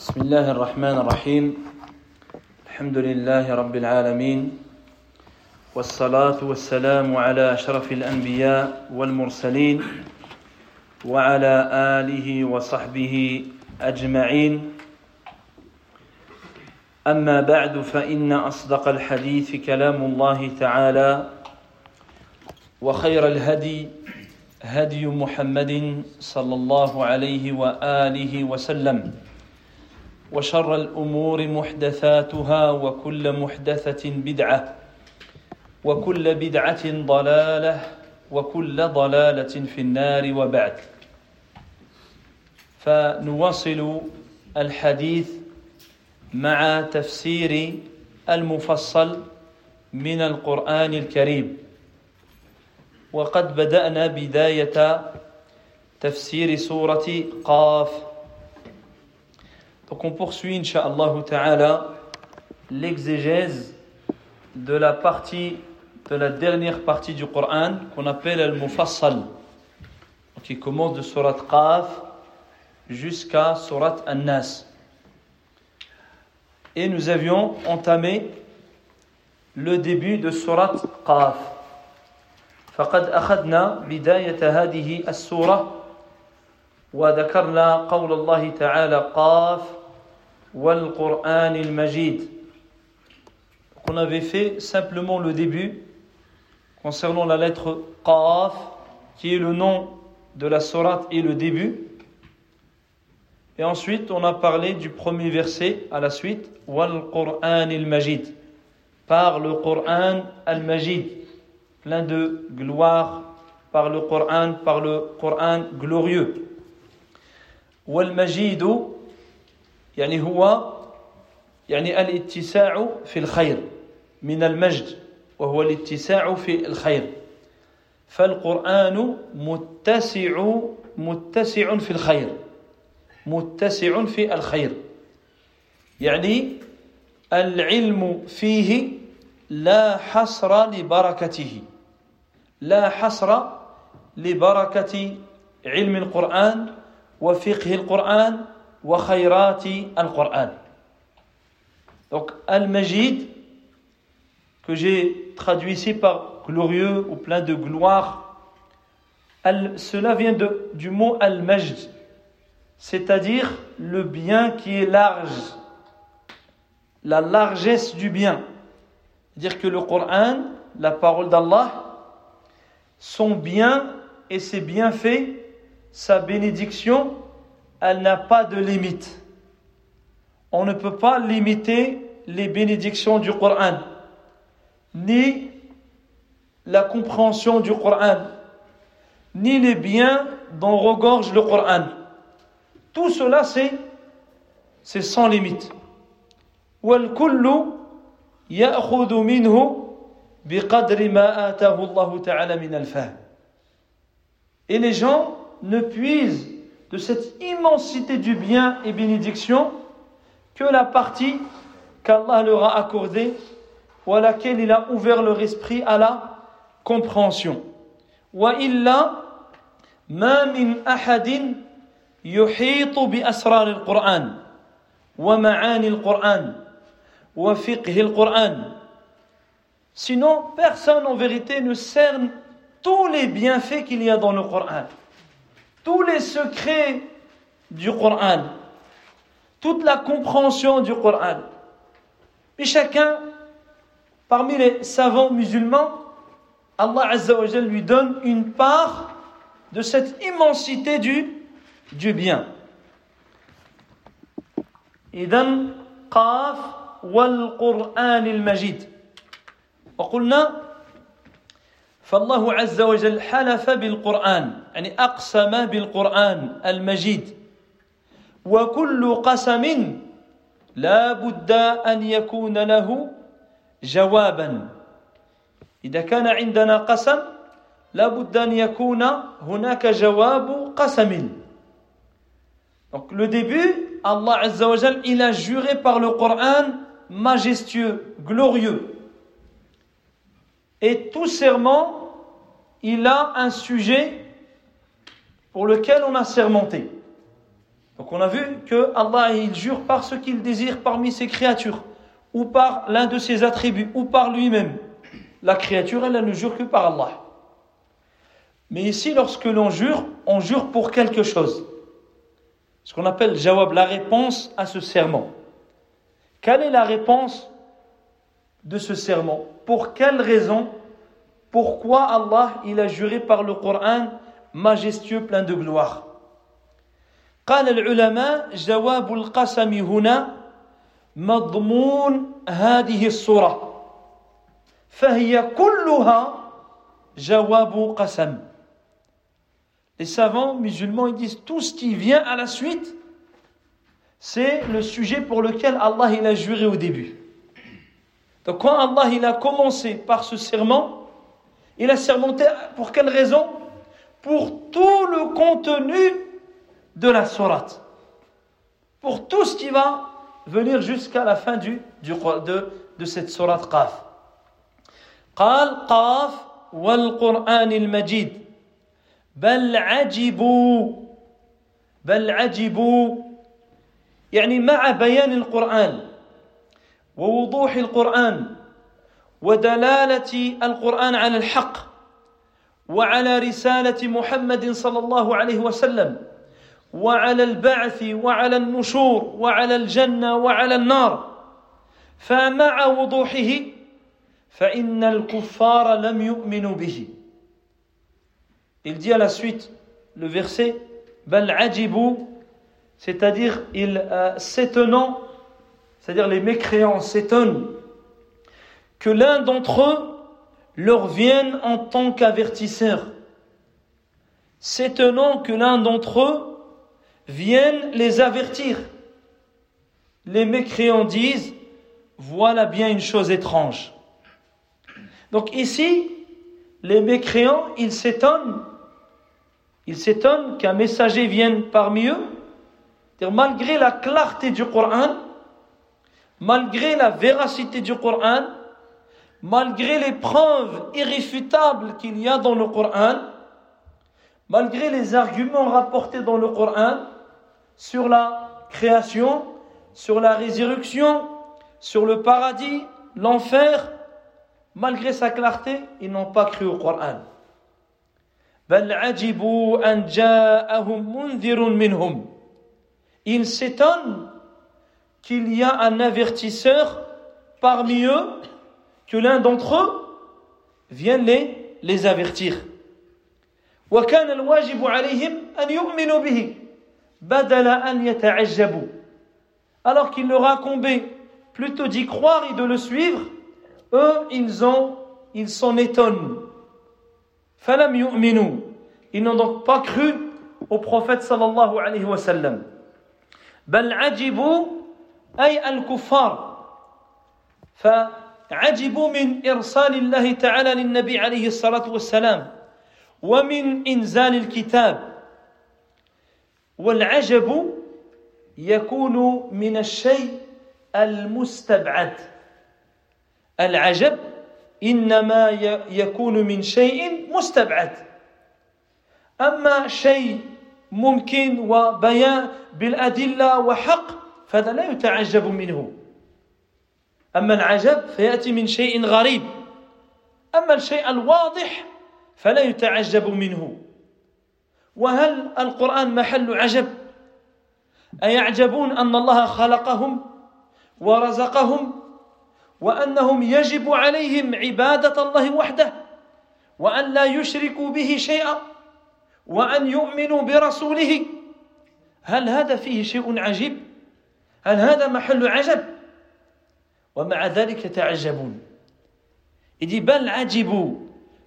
بسم الله الرحمن الرحيم. الحمد لله رب العالمين. والصلاة والسلام على أشرف الأنبياء والمرسلين وعلى آله وصحبه أجمعين. أما بعد فإن أصدق الحديث كلام الله تعالى وخير الهدي هدي محمد صلى الله عليه وآله وسلم. وشر الأمور محدثاتها وكل محدثة بدعة وكل بدعة ضلالة وكل ضلالة في النار وبعد. فنواصل الحديث مع تفسير المفصل من القرآن الكريم. وقد بدأنا بداية تفسير سورة قاف. Donc on poursuit, Inch'Allah ta'ala, l'exégèse de la partie, de la dernière partie du Coran qu'on appelle Al-Mufassal, qui commence de Surat Qaf jusqu'à Surat An-Nas. Et nous avions entamé le début de Surat Qaf. فقد أخذنا بداية هذه السورة وذكرنا قول الله تعالى قاف والقرآن المجيد On avait fait simplement le début concernant la lettre Qaf, qui est le nom de la sourate et le début. Et ensuite, on a parlé du premier verset à la suite, Wal Qur'an al-Majid, par le Qur'an al-Majid, plein de gloire, par le Qur'an, par le Qur'an glorieux. Wal Majid, يعني هو يعني الاتساع في الخير من المجد وهو الاتساع في الخير. فالقرآن متسع متسع في الخير متسع في الخير. يعني العلم فيه لا حصر لبركته لا حصر لبركة علم القرآن وفقه القرآن al-Qur'an. Donc Al-Majid, que j'ai traduit ici par glorieux ou plein de gloire, cela vient du mot Al-Majd, c'est-à-dire le bien qui est large, la largesse du bien. C'est-à-dire que le Coran, la parole d'Allah, son bien et ses bienfaits, sa bénédiction, elle n'a pas de limite. On ne peut pas limiter les bénédictions du Coran, ni la compréhension du Coran, ni les biens dont regorge le Coran. Tout cela, c'est, sans limite. Et les gens ne puisent de cette immensité du bien et bénédiction que la partie qu'Allah leur a accordée ou à laquelle il a ouvert leur esprit à la compréhension. وإلا ما من أحد يحيط بأسرار القرآن ومعاني القرآن وفقه القرآن Sinon, personne en vérité ne cerne tous les bienfaits qu'il y a dans le Coran, tous les secrets du Coran, toute la compréhension du Coran. Et chacun, parmi les savants musulmans, Allah Azza wa Jal lui donne une part de cette immensité du, du bien. إذن قاف والقرآن المجيد وقلنا فالله عز وجل حلف بالقرآن يعني أقسم بالقرآن المجيد. وكل قسم لا بد أن يكون له جوابا. إذا كان عندنا قسم لا بد أن يكون هناك جواب قسم. Donc le début, Allah Azza wa il a juré par le Coran majestueux, glorieux. Et tout serment, il a un sujet pour lequel on a sermenté. Donc on a vu que Allah il jure par ce qu'il désire parmi ses créatures, ou par l'un de ses attributs, ou par lui-même. La créature, elle, elle ne jure que par Allah. Mais ici, lorsque l'on jure, on jure pour quelque chose. Ce qu'on appelle jawab, la réponse à ce serment. Quelle est la réponse de ce serment? Pour quelle raison Pourquoi Allah il a juré par le Coran majestueux plein de gloire قال العلماء جواب القسم هنا مضمون هذه الصورة فهي كلها جواب قسم Les savants musulmans ils disent tout ce qui vient à la suite, c'est le sujet pour lequel Allah il a juré au début. Donc quand Allah il a commencé par ce serment, il a sermenté pour quelle raison Pour tout le contenu de la sourate. Pour tout ce qui va venir jusqu'à la fin du, du, de, de cette sourate Qaf. قال قاف والقرآن المجيد بل عجبوا بل عجبوا يعني مع بيان القرآن ووضوح القرآن ودلالة القرآن على الحق وعلى رسالة محمد صلى الله عليه وسلم وعلى البعث وعلى النشور وعلى الجنة وعلى النار. فمع وضوحه فإن الكفار لم يؤمنوا به. Il dit à la suite, le verset, Bal c'est-à-dire il euh, s'étonnant, c'est-à-dire les mécréants s'étonnent que l'un d'entre eux leur vienne en tant qu'avertisseur, s'étonnant que l'un d'entre eux vienne les avertir. Les mécréants disent, voilà bien une chose étrange. Donc ici, les mécréants, ils s'étonnent ils s'étonnent qu'un messager vienne parmi eux. Malgré la clarté du Coran, malgré la véracité du Coran, malgré les preuves irréfutables qu'il y a dans le Coran, malgré les arguments rapportés dans le Coran sur la création, sur la résurrection, sur le paradis, l'enfer, malgré sa clarté, ils n'ont pas cru au Coran. Ils s'étonnent qu'il y a un avertisseur parmi eux, que l'un d'entre eux vienne les, les avertir. وكان الواجب عليهم أن يؤمنوا به بدل أن يتعجبوا alors qu'il leur a incombé plutôt d'y croire et de le suivre eux ils ont ils s'en étonnent فلم يؤمنوا Ils n'ont donc pas cru au prophète sallallahu alayhi wa sallam. بل عجبوا أي الكفار فعجبوا من إرسال الله تعالى للنبي عليه الصلاة والسلام ومن إنزال الكتاب. والعجب يكون من الشيء المستبعد. العجب إنما يكون من شيء مستبعد. أما شيء ممكن وبيان بالأدلة وحق فهذا لا يتعجب منه. أما العجب فيأتي من شيء غريب. أما الشيء الواضح فلا يتعجب منه. وهل القرآن محل عجب؟ أيعجبون أن الله خلقهم ورزقهم وأنهم يجب عليهم عبادة الله وحده وأن لا يشركوا به شيئا وأن يؤمنوا برسوله؟ هل هذا فيه شيء عجيب؟ هل هذا محل عجب؟ ومع ذلك يتعجبون Il dit bal ajibu,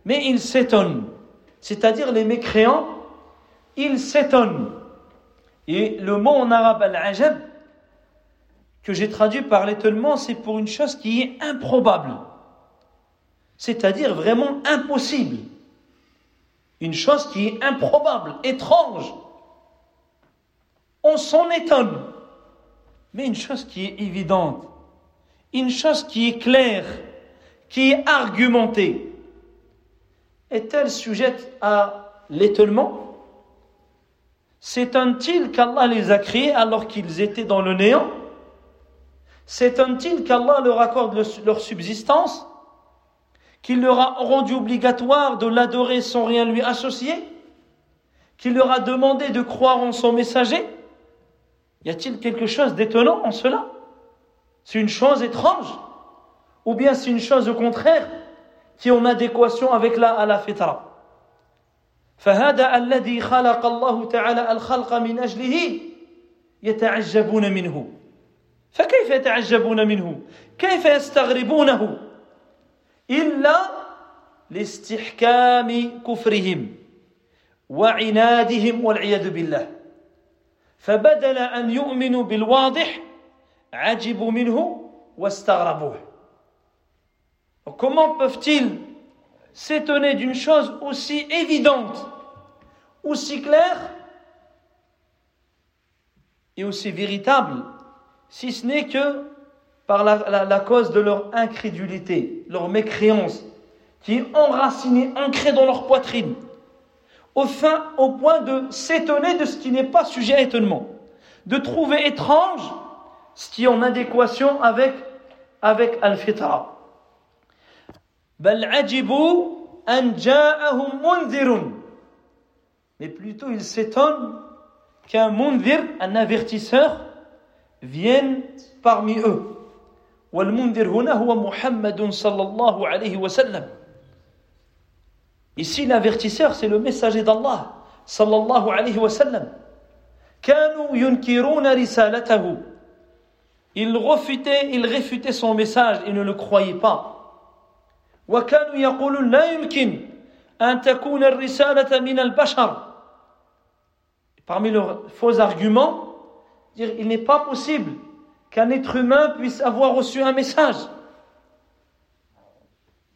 mais ils s'étonnent. C'est-à-dire les mécréants, ils s'étonnent. Et le mot en arabe al-ajab, que j'ai traduit par l'étonnement, c'est pour une chose qui est improbable. C'est-à-dire vraiment impossible. une chose qui est improbable, étrange. On s'en étonne. Mais une chose qui est évidente, une chose qui est claire, qui est argumentée, est-elle sujette à l'étonnement? S'étonne-t-il qu'Allah les a créés alors qu'ils étaient dans le néant? S'étonne-t-il qu'Allah leur accorde leur subsistance? Qu'il leur a rendu obligatoire de l'adorer sans rien lui associer? Qu'il leur a demandé de croire en son messager? Y a-t-il quelque chose d'étonnant en cela? C'est une chose étrange Ou bien c'est une chose au contraire qui est en adéquation avec la, la fitra فهذا الذي خلق الله تعالى الخلق من اجله يتعجبون منه فكيف يتعجبون منه كيف يستغربونه الا لاستحكام كفرهم وعنادهم والعياذ بالله فبدل ان يؤمنوا بالواضح minhu Comment peuvent-ils s'étonner d'une chose aussi évidente, aussi claire et aussi véritable, si ce n'est que par la, cause de leur incrédulité, leur mécréance, qui est enracinée, ancrée dans leur poitrine, au point de s'étonner de ce qui n'est pas sujet à étonnement, de trouver étrange ce qui est en adéquation avec, avec Al-Fitra. Mais plutôt il s'étonne qu'un mundir, un avertisseur, vienne parmi eux. Ici l'avertisseur c'est le messager d'Allah sallallahu alayhi wa sallam. Ils refutaient, ils réfutaient son message et ne le croyaient pas. وكانوا يقولون لا يمكن أن تكون الرسالة من البشر Parmi leurs faux arguments, dire il n'est pas possible qu'un être humain puisse avoir reçu un message.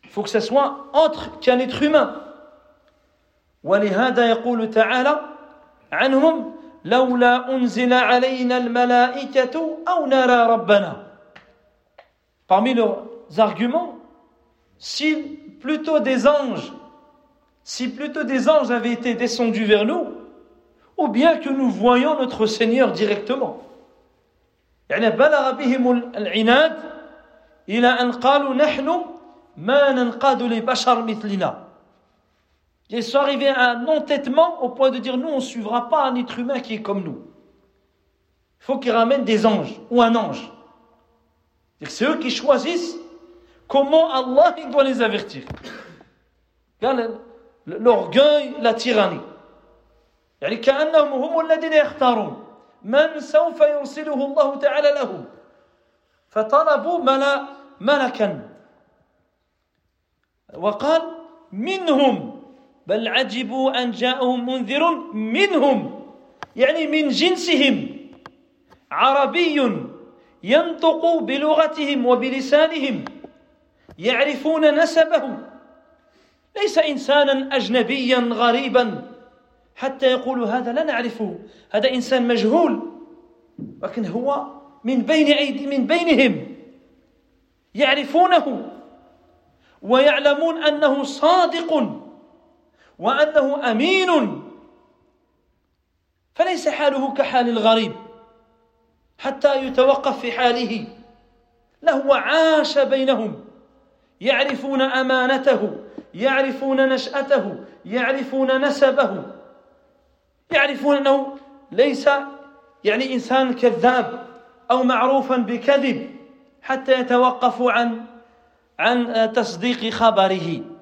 Il faut que ce soit autre qu'un être humain. ولهذا يقول تعالى عنهم Al-malaikatu. Parmi leurs arguments, si plutôt des anges, si plutôt des anges avaient été descendus vers nous, ou bien que nous voyions notre Seigneur directement. ila an qalu nahnu ma nanqadu li bashar mithlina. Ils sont arrivés à un entêtement au point de dire nous on ne suivra pas un être humain qui est comme nous. Il faut qu'ils ramènent des anges ou un ange. C'est eux qui choisissent Comment Allah il doit les avertir L'orgueil, la tyrannie. يعني كأنهم هم الذين يختارون من سوف يرسله الله تعالى لهم فطلبوا ملكا وقال منهم بل عجبوا أن جاءهم منذر منهم يعني من جنسهم. عربي ينطق بلغتهم وبلسانهم يعرفون نسبه ليس إنسانا أجنبيا غريبا حتى يقولوا هذا لا نعرفه هذا إنسان مجهول لكن هو من بين أيدي من بينهم. يعرفونه ويعلمون أنه صادق. وأنه أمين. فليس حاله كحال الغريب حتى يتوقف في حاله. له عاش بينهم يعرفون أمانته يعرفون نشأته يعرفون نسبه يعرفون أنه ليس يعني إنسان كذاب أو معروفا بكذب حتى يتوقفوا عن عن تصديق خبره.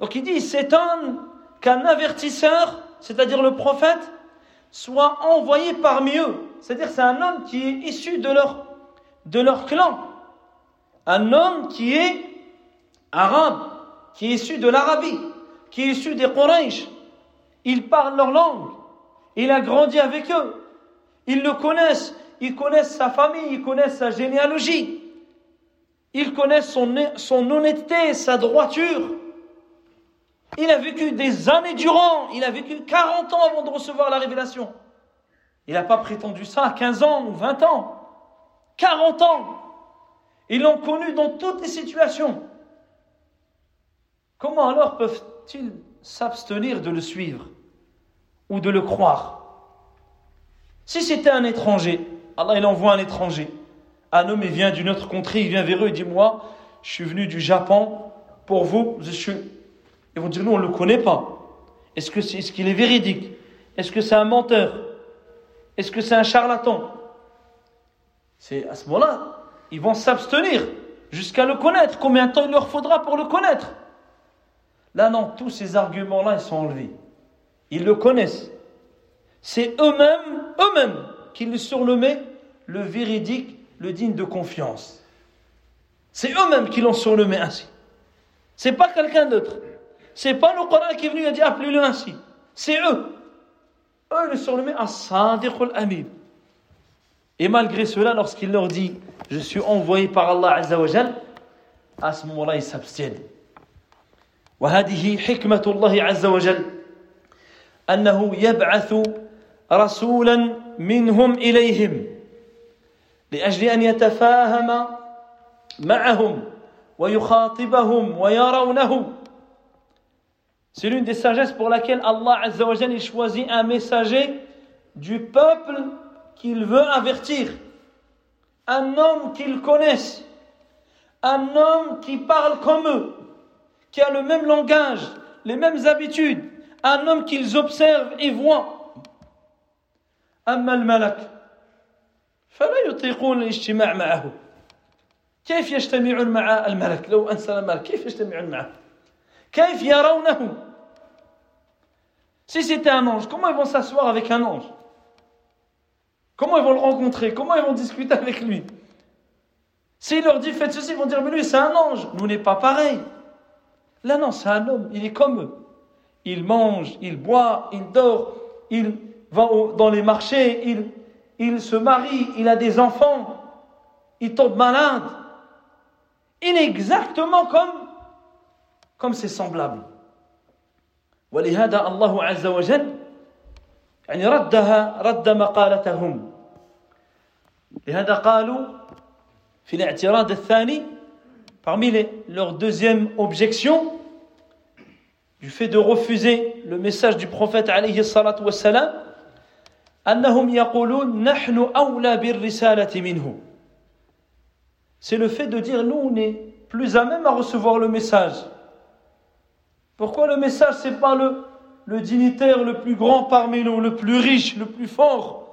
Donc il dit, il s'étonne qu'un avertisseur, c'est-à-dire le prophète, soit envoyé parmi eux. C'est-à-dire c'est un homme qui est issu de leur, clan. un homme qui est arabe, qui est issu de l'Arabie, qui est issu des Quraysh. Il parle leur langue. Il a grandi avec eux. Ils le connaissent. Ils connaissent sa famille. Ils connaissent sa généalogie. Ils connaissent son honnêteté, sa droiture. Il a vécu des années durant. Il a vécu 40 ans avant de recevoir la révélation. Il n'a pas prétendu ça à 15 ans ou 20 ans. 40 ans. Ils l'ont connu dans toutes les situations. Comment alors peuvent-ils s'abstenir de le suivre ou de le croire? Si c'était un étranger, Allah il envoie un étranger. Un homme il vient d'une autre contrée, il vient vers eux et dit Moi, je suis venu du Japon pour vous. Je suis... Ils vont dire Nous, on ne le connaît pas. Est-ce c'est, est-ce qu'il est véridique? Est-ce que c'est un menteur? Est-ce que c'est un charlatan? C'est à ce moment-là, ils vont s'abstenir jusqu'à le connaître. Combien de temps il leur faudra pour le connaître? Là, non, tous ces arguments-là, ils sont enlevés. Ils le connaissent. C'est eux-mêmes, eux-mêmes, qui le surnommaient le véridique, le digne de confiance. C'est eux-mêmes qui l'ont surnommé ainsi. C'est pas quelqu'un d'autre. C'est pas le Coran qui est venu et a dit appelez-le ainsi. C'est eux. Eux le surnommaient As-Sadiq al-Amin. Et malgré cela, lorsqu'il leur dit Je suis envoyé par Allah Azzawajal, à ce moment-là, ils s'abstiennent. وهذه حكمة الله عز وجل أنه يبعث رسولا منهم إليهم لأجل أن يتفاهم معهم ويخاطبهم ويرونه C'est l'une des sagesses pour laquelle Allah Azza wa Jalla choisit un messager du peuple qu'il veut avertir. Un homme qu'ils connaissent. Un homme qui parle comme eux. Qui a le même langage, les mêmes habitudes. Un homme qu'ils observent et voient. أما الملك فلا يطيقون الاجتماع معه كيف يجتمعون مع الملك لو أنزل الملك كيف يجتمعون معه كيف يرونه si c'était un ange, comment ils vont s'asseoir avec un ange? Comment ils vont le rencontrer? Comment ils vont discuter avec lui? S'il leur dit faites ceci, ils vont dire mais lui c'est un ange. Nous n'est pas pareil. Là non, c'est un homme. Il est comme eux. Il mange, il boit, il dort, il va dans les marchés, il, il se marie, il a des enfants, il tombe malade. Il est exactement comme, comme ses semblables. ولهذا الله عز وجل يعني ردها رد مقالتهم لهذا قالوا في الاعتراض الثاني parmi les, leur deuxième objection du fait de refuser le message du prophète عليه الصلاة والسلام أنهم يقولون نحن أولى بالرسالة منه c'est le fait de dire nous on est plus à même à recevoir le message Pourquoi le message, c'est pas le, le dignitaire le plus grand parmi nous, le plus riche, le plus fort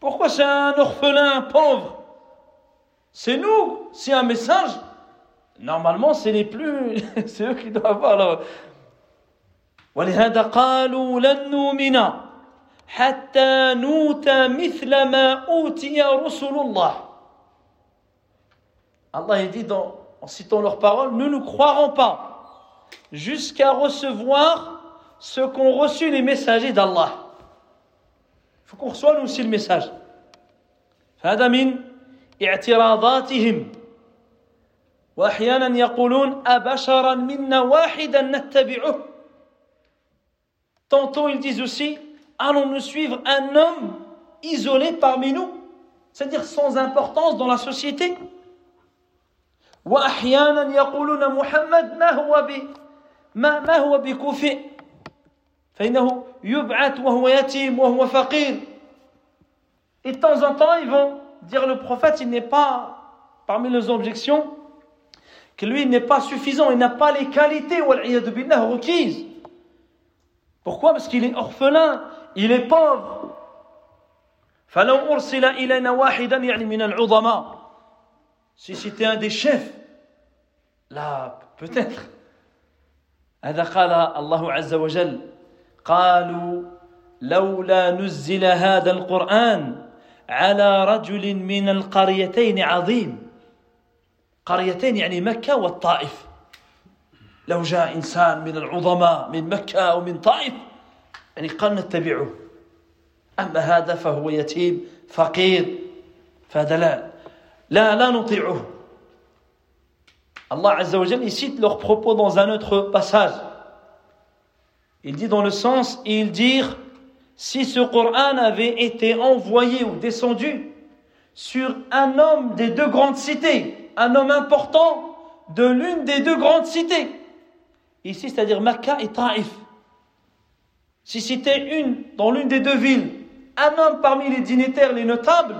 Pourquoi c'est un orphelin, un pauvre C'est nous, c'est un message. Normalement, c'est les plus, c'est eux qui doivent avoir leur. ولهذا قالوا لن نؤمن حتى نوتى مثل ما أوتي رسل الله Allah dit dans, en citant leurs paroles, nous ne croirons pas jusqu'à recevoir ce qu'ont reçu les messagers d'Allah. Il faut qu'on reçoive nous aussi le message. هذا من اعتراضاتهم واحيانا يقولون ابشرا منا واحدا نتبعه Tantôt ils disent aussi allons-nous suivre un homme isolé parmi nous, c'est-à-dire sans importance dans la société. واحيانا يقولون محمد ما هو ب ما ما هو بكفء فإنه يبعث وهو يتيم وهو فقير Et de temps en temps, ils vont dire le prophète, il n'est pas, parmi les objections, que lui, il n'est pas suffisant, il n'a pas les qualités billah, requises. Pourquoi Parce qu'il est orphelin, il est pauvre. فلو أرسل إلينا واحدا يعني من العظماء si c'était un des chefs là peut-être. هذا قال الله عز وجل. قالوا لولا نزل هذا القرآن على رجل من القريتين عظيم. قريتين يعني مكة والطائف. لو جاء إنسان من العظماء من مكة أو من طائف يعني قال نتبعه. أما هذا فهو يتيم فقير فهذا لا La, la Allah Azza il cite leurs propos dans un autre passage. Il dit dans le sens, ils dirent, si ce Coran avait été envoyé ou descendu sur un homme des deux grandes cités, un homme important de l'une des deux grandes cités, ici c'est-à-dire Makkah et Taif, si c'était une dans l'une des deux villes, un homme parmi les dignitaires, les notables,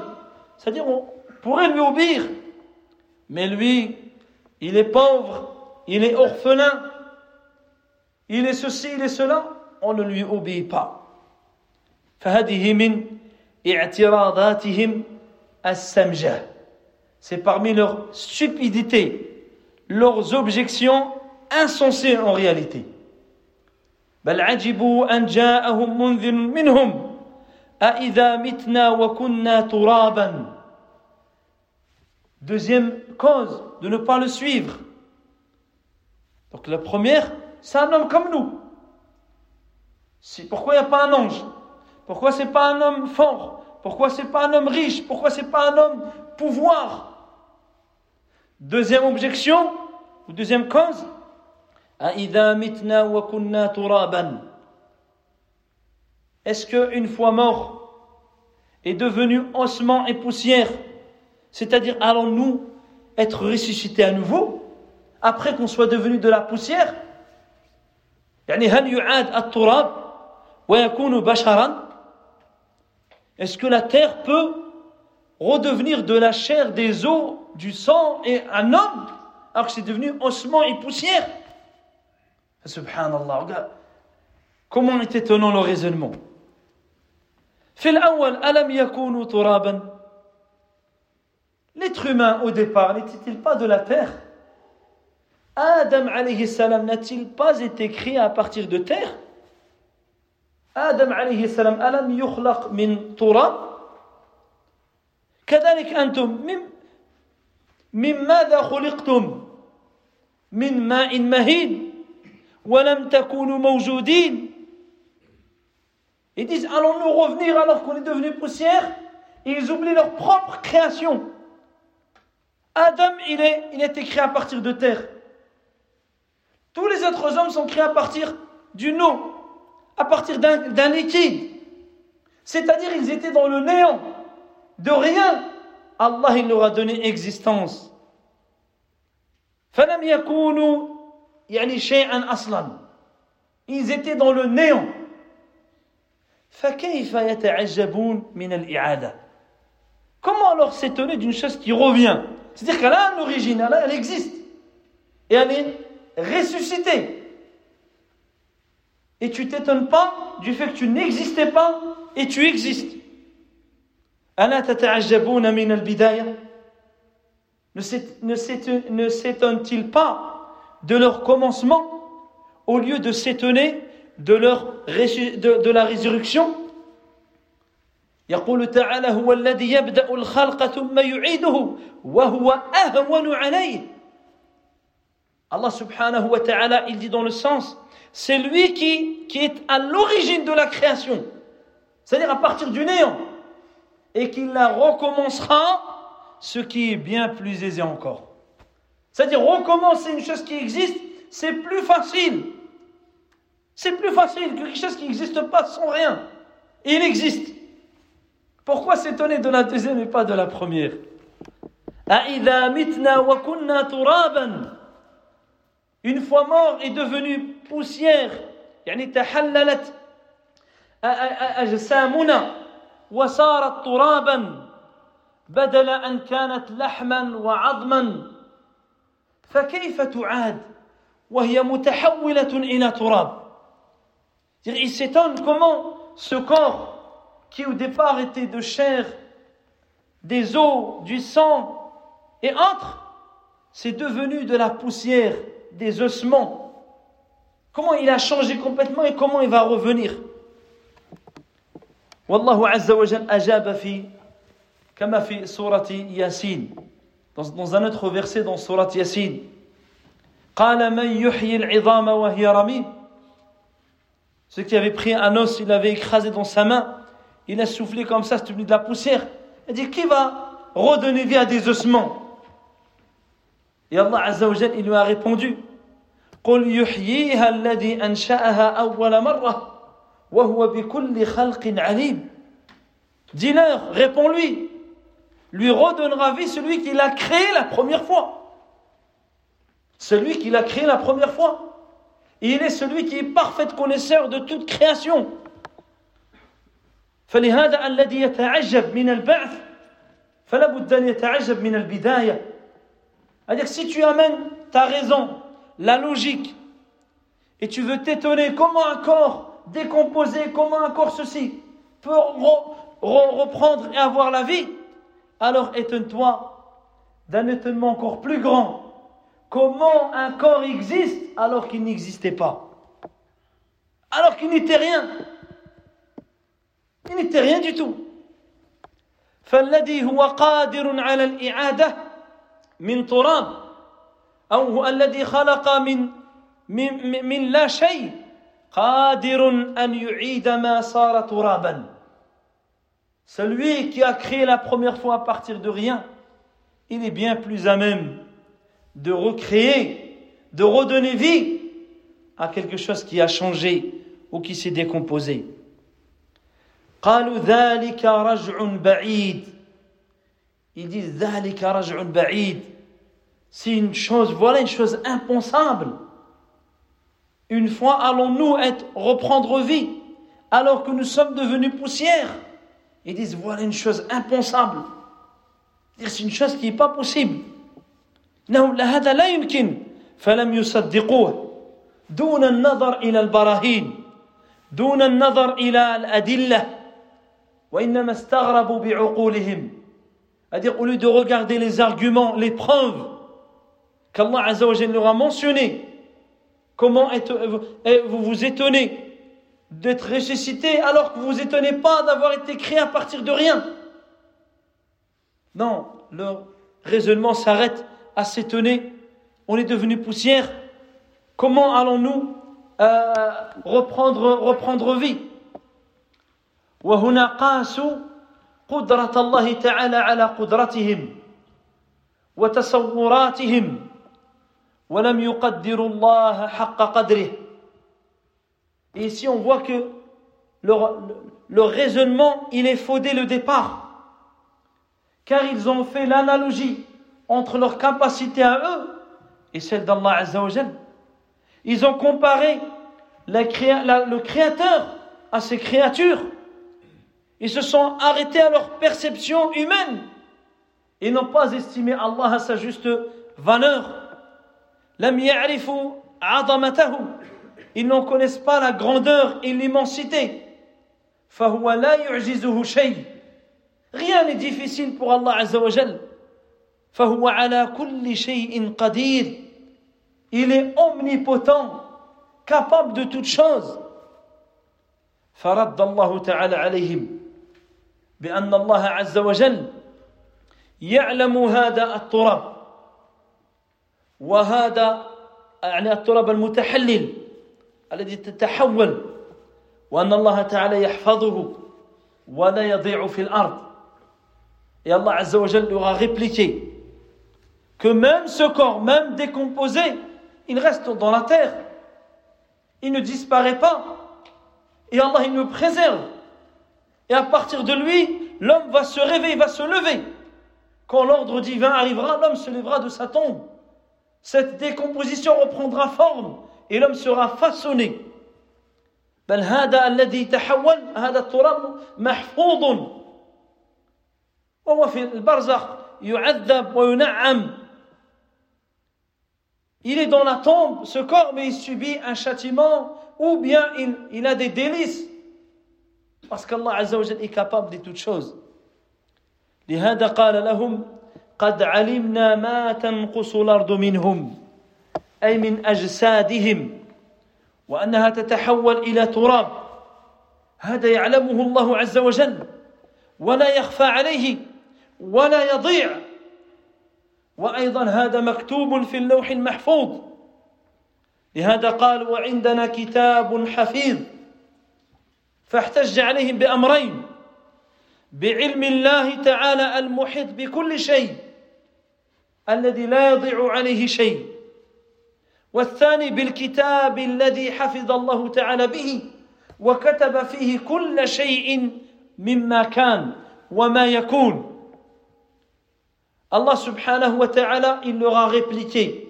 c'est-à-dire pourrait lui obéir. Mais lui, il est pauvre, il est orphelin, il est ceci, il est cela, on ne lui obéit pas. فهذه من اعتراضاتهم السمجة c'est parmi leurs stupidités leurs objections insensées en réalité بل عجبوا أن جاءهم منذر منهم أإذا متنا وكنا ترابا Deuxième cause de ne pas le suivre. Donc la première, c'est un homme comme nous. Pourquoi il n'y a pas un ange? Pourquoi c'est pas un homme fort? Pourquoi c'est pas un homme riche? Pourquoi c'est pas un homme pouvoir? Deuxième objection, ou deuxième cause, est-ce qu'une fois mort est devenu ossement et poussière? C'est-à-dire, allons-nous être ressuscités à nouveau après qu'on soit devenu de la poussière est-ce que la terre peut redevenir de la chair, des os, du sang et un homme alors que c'est devenu ossement et poussière? Subhanallah. Comment est étonnant le raisonnement. L'être humain au départ n'était-il pas de la terre Adam alayhi salam n'a-t-il pas été créé à partir de terre آدم عليه السلام ألم يخلق من تراب كذلك أنتم من, من ماذا خلقتم من ماء مهين ولم تكونوا موجودين Ils disent allons-nous revenir alors qu'on est devenu poussière Et ils oublient leur propre création. Adam, il, est, il a été créé à partir de terre. Tous les autres hommes sont créés à partir d'une eau à partir d'un liquide. C'est-à-dire ils étaient dans le néant. De rien, Allah il leur a donné existence. Ils étaient dans le néant. Comment alors s'étonner d'une chose qui revient? C'est-à-dire qu'elle a une origine, elle existe. Et elle est ressuscitée. Et tu t'étonnes pas du fait que tu n'existais pas et tu existes. Ne s'étonne-t-il pas de leur commencement au lieu de s'étonner de, leur, de, de la résurrection? يقول تعالى هو الذي يبدأ الخلق ثم يعيده وهو أهون عليه Allah subhanahu wa ta'ala il dit dans le sens c'est lui qui, qui est à l'origine de la création, c'est-à-dire à partir du néant, et qui la recommencera, ce qui est bien plus aisé encore. C'est-à-dire recommencer une chose qui existe, c'est plus facile. C'est plus facile que quelque chose qui n'existe pas sans rien. Et il existe. Pourquoi s'étonner de la deuxième et pas de la première une fois mort est devenu poussière يعني تحللت أجسامنا وصارت ترابا بدل أن كانت لحما وعظما فكيف تعاد وهي متحولة إلى تراب Il s'étonne comment ce corps qui au départ était de chair, des os, du sang et autres, c'est devenu de la poussière des ossements. Comment il a changé complètement et comment il va revenir والله عز وجل أجاب في كما في سورة ياسين dans, dans un autre verset dans سورة ياسين قال من يحيي العظام وهي رميم Ceux qui avaient pris un os, il l'avait écrasé dans sa main, il a soufflé comme ça, c'est devenu de la poussière. Il dit Qui va redonner vie à des ossements Et Allah Azza wa il lui a répondu قل يحييها الذي أنشأها أول مرة وهو بكل خلق عليم Dis-leur, réponds-lui, lui redonnera vie celui qui l'a créé la première fois. Celui qui l'a créé la première fois. il est celui qui est parfait connaisseur de toute création. فلهذا الذي يتعجب من البعث فلا بد أن يتعجب من البداية C'est-à-dire si tu amènes ta raison, la logique, et tu veux t'étonner comment un corps décomposé, comment un corps ceci peut reprendre et avoir la vie, alors étonne-toi d'un étonnement encore plus grand. Comment un corps existe alors qu'il n'existait pas Alors qu'il n'était rien. Il n'était rien du tout. فالذي هو قادر على الإعادة من تراب أو الذي خلق من من, من لا شيء قادر أن يعيد ما صار ترابا Celui qui a créé la première fois à partir de rien, il est bien plus à même de recréer, de redonner vie à quelque chose qui a changé ou qui s'est décomposé. قالوا ذلك رجع بعيد ils disent ذلك رجع بعيد c'est une chose voilà une chose impensable une fois allons-nous être reprendre vie alors que nous sommes devenus poussière ils disent voilà une chose impensable c'est une chose qui n'est pas possible إنه هذا لا يمكن فلم يصدقوه دون النظر إلى البراهين دون النظر إلى الأدلة وإنما استغربوا بعقولهم c'est-à-dire au lieu de regarder les arguments, les preuves qu'Allah Azzawajal leur a mentionné, comment vous vous étonnez d'être ressuscité alors que vous vous étonnez pas d'avoir été créé à partir de rien? Non, leur raisonnement s'arrête à s'étonner. On est devenu poussière. Comment allons-nous euh, reprendre vie? وهنا قاسوا قدرة الله تعالى على قدرتهم وتصوراتهم ولم يقدروا الله حق قدره Et ici, on voit que leur, leur raisonnement, il est faux dès le départ. Car ils ont fait l'analogie entre leur capacité à eux et celle d'Allah Azzawajal. Ils ont comparé la, la, le Créateur à ses créatures. Ils se sont arrêtés à leur perception humaine et n'ont pas estimé Allah à sa juste valeur. Ils n'en connaissent pas la grandeur et l'immensité. Rien n'est difficile pour Allah Azza wa Jal. Il est omnipotent, capable de toutes choses. فرد الله تعالى عليهم بأن الله عز وجل يعلم هذا التراب وهذا يعني التراب المتحلل الذي تتحول وأن الله تعالى يحفظه ولا يضيع في الأرض يا الله عز وجل يغغبلتي que même ce corps, même décomposé, il reste dans la terre. Il ne disparaît pas. Et Allah, il nous préserve. Et à partir de lui, l'homme va se réveiller, va se lever. Quand l'ordre divin arrivera, l'homme se lèvera de sa tombe. Cette décomposition reprendra forme et l'homme sera façonné. بل هذا الذي تحول هذا التراب محفوظ وهو في البرزخ يعذب وينعم Il est dans la tombe, ce corps, mais il subit un châtiment ou bien il, il a des délices Parce Azza wa Jal est capable de toutes choses. لهذا قال لهم قد علمنا ما تنقص الأرض منهم أي من أجسادهم وأنها تتحول إلى تراب. هذا يعلمه الله عز وجل. ولا يخفى عليه ولا يضيع. وأيضا هذا مكتوب في اللوح المحفوظ. لهذا قال وعندنا كتاب حفيظ. فاحتج عليهم بأمرين بعلم الله تعالى المحيط بكل شيء الذي لا يضيع عليه شيء والثاني بالكتاب الذي حفظ الله تعالى به وكتب فيه كل شيء مما كان وما يكون. Subhanahu wa ta'ala, il leur a répliqué.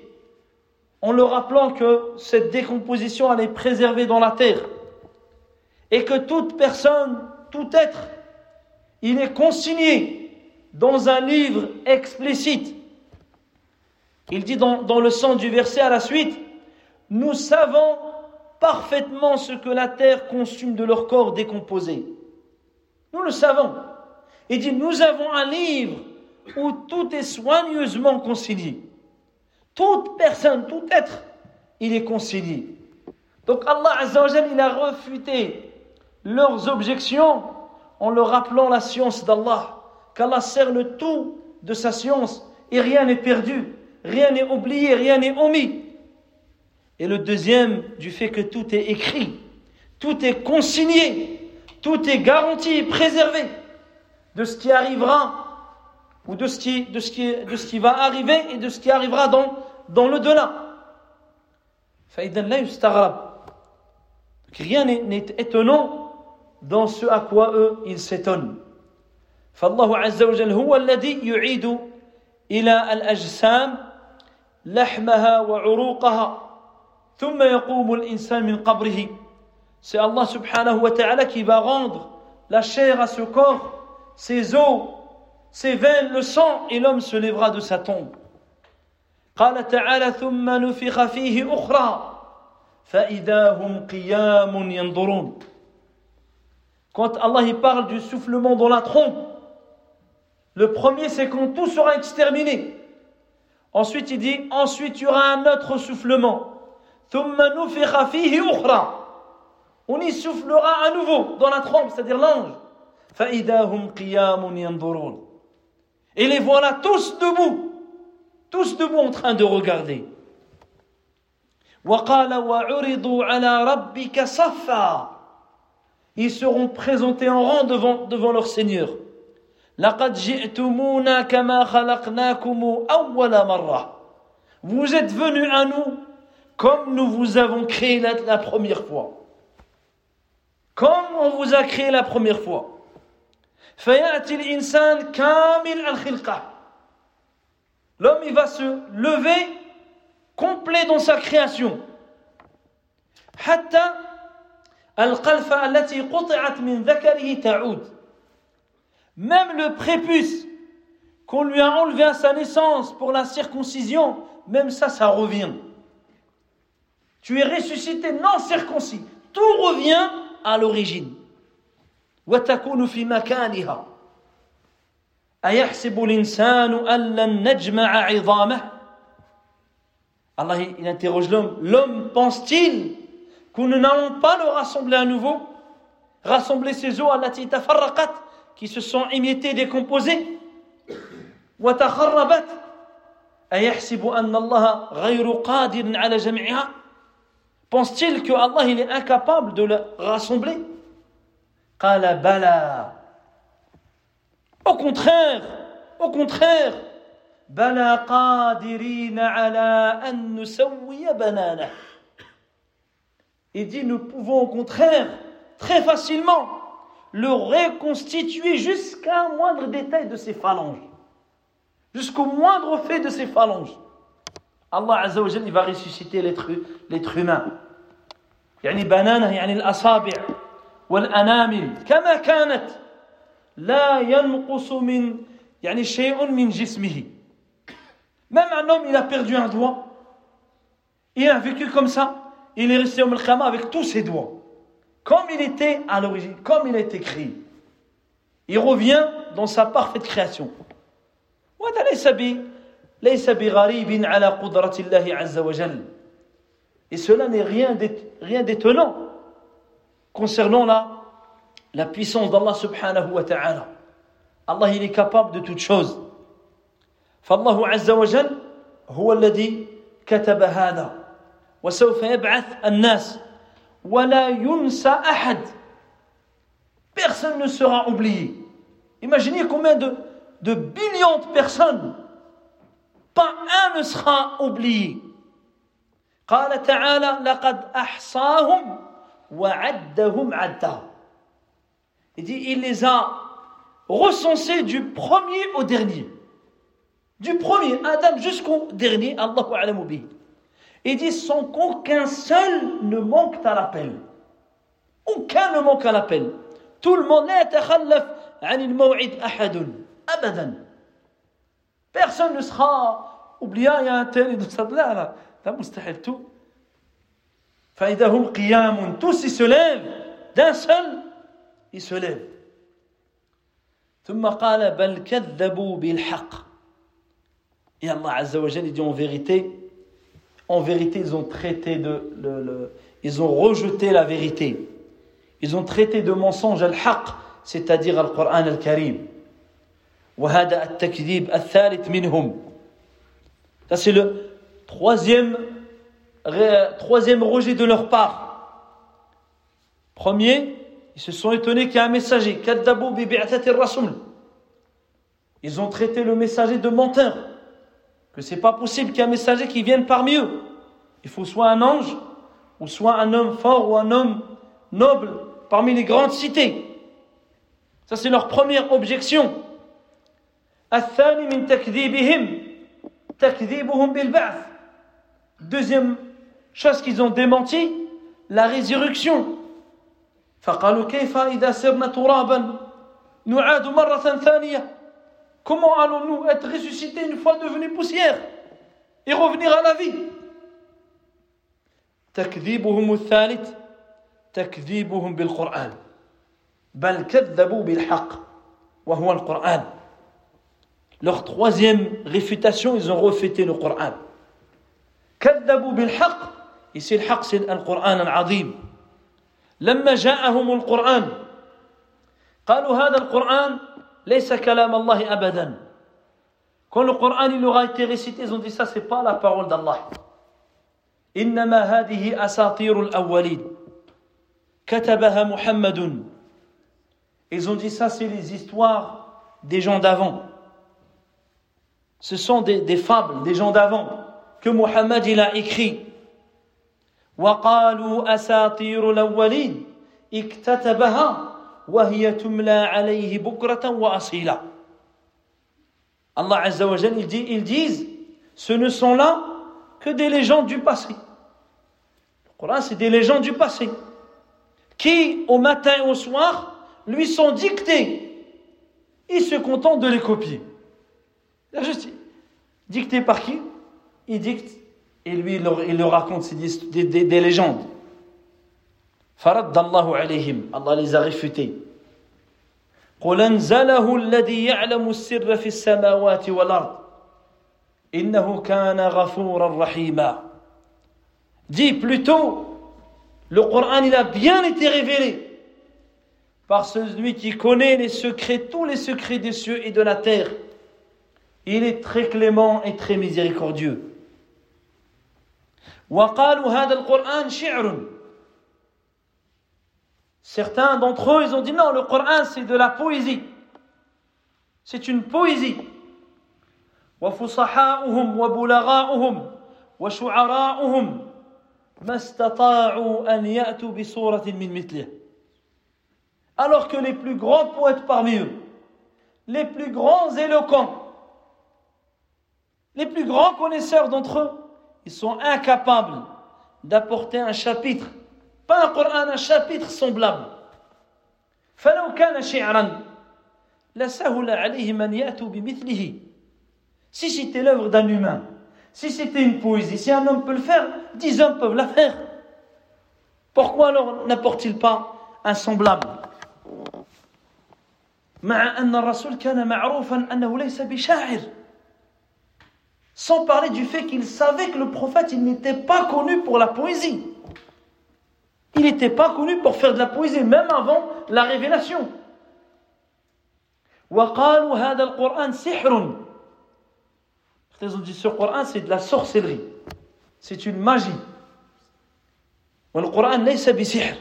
En leur rappelant que cette décomposition allait préserver dans la terre. Et que toute personne tout être, il est consigné dans un livre explicite. Il dit dans, le sens du verset à la suite, nous savons parfaitement ce que la terre consume de leur corps décomposé. Nous le savons. Il dit, nous avons un livre où tout est soigneusement consigné. Toute personne, tout être, il est consigné. Donc Allah Azzawajal, il a refuté leurs objections en leur rappelant la science d'Allah, qu'Allah sert le tout de sa science et rien n'est perdu, rien n'est oublié, rien n'est omis. Et le deuxième, du fait que tout est écrit, tout est consigné, tout est garanti, préservé de ce qui arrivera ou de ce qui, de ce qui, de ce qui va arriver et de ce qui arrivera dans, dans le delà. Rien n'est étonnant dans ce à quoi eux ils s'étonnent. فالله عز وجل هو الذي يعيد إلى الأجسام لحمها وعروقها ثم يقوم الإنسان من قبره C'est Allah subhanahu wa ta'ala qui va rendre la chair à ce corps, ses os, ses veines, le sang, et l'homme se lèvera de sa tombe. قال تعالى ثم نفخ فيه أخرى فإذا هم قيام ينظرون Quand Allah il parle du soufflement dans la trompe, le premier c'est quand tout sera exterminé. Ensuite il dit, ensuite il y aura un autre soufflement. ثم نفخ فيه أخرى On y soufflera à nouveau dans la trompe, c'est-à-dire l'ange. فإذا هم قيام ينظرون Et les voilà tous debout, tous debout en train de regarder. وقال وعرضوا على ربك صفا Ils seront présentés en rang devant, devant leur Seigneur. لقد جئتمونا كما خلقناكم أول مرة Vous êtes venus à nous comme nous vous avons créé la, la première fois. Comme on vous a créé la première fois. فيأتي الإنسان كامل الخلقة L'homme, il va se lever complet dans sa création. حتى القلفة التي قطعت من ذكره تعود. Même le prépuce qu'on lui a enlevé à sa naissance pour la circoncision, même ça, ça revient. Tu es ressuscité non circoncis. Tout revient à l'origine. وتكون في مكانها أيحسب الإنسان أن لن نجمع عظامه Allah il interroge l'homme l'homme pense-t-il nous n'allons pas le rassembler à nouveau, rassembler ces eaux à la tafarraqat, qui se sont émiettées, décomposées, wa takharrabat, ayahsibu anna Allah ghayru qadirin ala jam'iha, pense-t-il que Allah il est incapable de le rassembler? Qala bala. Au contraire, au contraire, bala qadirina ala an banana. Il dit nous pouvons au contraire très facilement le reconstituer jusqu'à un moindre détail de ses phalanges. Jusqu'au moindre fait de ses phalanges. Allah Azza wa il va ressusciter l'être humain. يعني بنانه يعني الأصابع والأنامل كما كانت لا ينقص من يعني شيء من جسمه Même un homme, il a perdu un doigt, il a vécu comme ça, il est resté au Melchama avec tous ses doigts, comme il était à l'origine, comme il a été créé. Il revient dans sa parfaite création. وهذا ليس ليس بغريب على قدرة الله عز وجل Et cela n'est rien d'étonnant concernant la, la puissance d'Allah subhanahu wa ta'ala. Allah il est capable de toutes choses. فالله عز وجل هو الذي كتب هذا وسوف يبعث الناس ولا ينسى أحد Personne ne sera oublié. Imaginez combien de, de billions de personnes pas un ne sera oublié. قال تعالى لقد أحصاهم وعدهم عدا Il dit il les a recensés du premier au dernier. Du premier, Adam jusqu'au dernier, Allahu a'lamu bi. Il dit sans qu'aucun seul ne manque à l'appel. Aucun ne manque à l'appel. tout le monde لا يتخلف عن الموعد أحد أبدا personne ne sera oublié il y a un tel de ça là là لا مستحيل tout فإذا هم قيام tous ils se lèvent d'un seul ils se lèvent ثم قال بل كذبوا بالحق Et Allah Azza wa dit en vérité, en vérité, ils ont traité de, le, le, ils ont rejeté la vérité. Ils ont traité de mensonge al-haq, c'est-à-dire al-Qur'an al-Karim. وهذا التكذيب الثالث منهم. Ça c'est le troisième, troisième rejet de leur part. Premier, ils se sont étonnés qu'il y a un messager. Ils ont traité le messager de menteur que c'est pas possible qu'il y ait un messager qui vienne parmi eux. Il faut soit un ange, ou soit un homme fort, ou un homme noble parmi les grandes cités. Ça, c'est leur première objection. Deuxième chose qu'ils ont démenti, la résurrection. فقالوا كيف إذا سرنا ترابا نعاد مرة ثانية Comment allons-nous être ressuscités une fois devenus poussière et revenir à la vie تكذيبهم الثالث تكذيبهم بالقرآن بل كذبوا بالحق وهو القرآن Leur troisième réfutation, ils ont refété le Coran. كذبوا بالحق Ici, le haq, c'est le Coran العظيم. لما جاءهم القرآن قالوا هذا القرآن ليس كلام الله أبدا Quand le Coran il aura été récité, ils ont dit ça, c'est pas la parole d'Allah. إنما هذه أساطير الأولين كتبها محمد Ils ont dit ça, c'est les histoires des gens d'avant. Ce sont des, des fables des gens d'avant que Muhammad il a écrit. وقالوا أساطير الأولين اكتتبها وهي تملى عليه بكرة وأصيلا Allah Azza wa Jal, il dit, ils disent, ce ne sont là que des légendes du passé. Le Coran, c'est des légendes du passé, qui, au matin et au soir, lui sont dictées. Il se contente de les copier. Juste, dicté par qui Il dicte, et lui, il leur, il leur raconte des, des, des légendes. فرد الله عليهم. الله لي زغفتي قل انزله الذي يعلم السر في السماوات والارض انه كان غفورا رحيما. دي بلوتو لو قران إلى بيان ايتي ريفيلي par celui qui connaît les secrets tous les secrets des cieux et de la terre. Il est très clément et très miséricordieux. وقالوا هذا القران شعر. Certains d'entre eux, ils ont dit non, le Coran c'est de la poésie. C'est une poésie. وفصحاؤهم وبلغاؤهم وشعراؤهم ما استطاعوا أن يأتوا بصورة من مثله. Alors que les plus grands poètes parmi eux, les plus grands éloquents, les plus grands connaisseurs d'entre eux, ils sont incapables d'apporter un chapitre pas un Coran, un chapitre semblable. فلو كان شعرا لسهل عليهم أن يأتوا بمثله Si c'était l'œuvre d'un humain, si c'était une poésie, si un homme peut le faire, dix hommes peuvent la faire. Pourquoi alors n'apporte-t-il pas un semblable مع أن الرسول كان معروفا أنه ليس بشاعر sans parler du fait qu'il savait que le prophète il n'était pas connu pour la poésie il n'était pas connu pour faire de la poésie, même avant la révélation. وقالوا هذا القرآن سحر Ils ont dit ce Coran c'est de la sorcellerie. C'est une magie. والقرآن ليس بسحر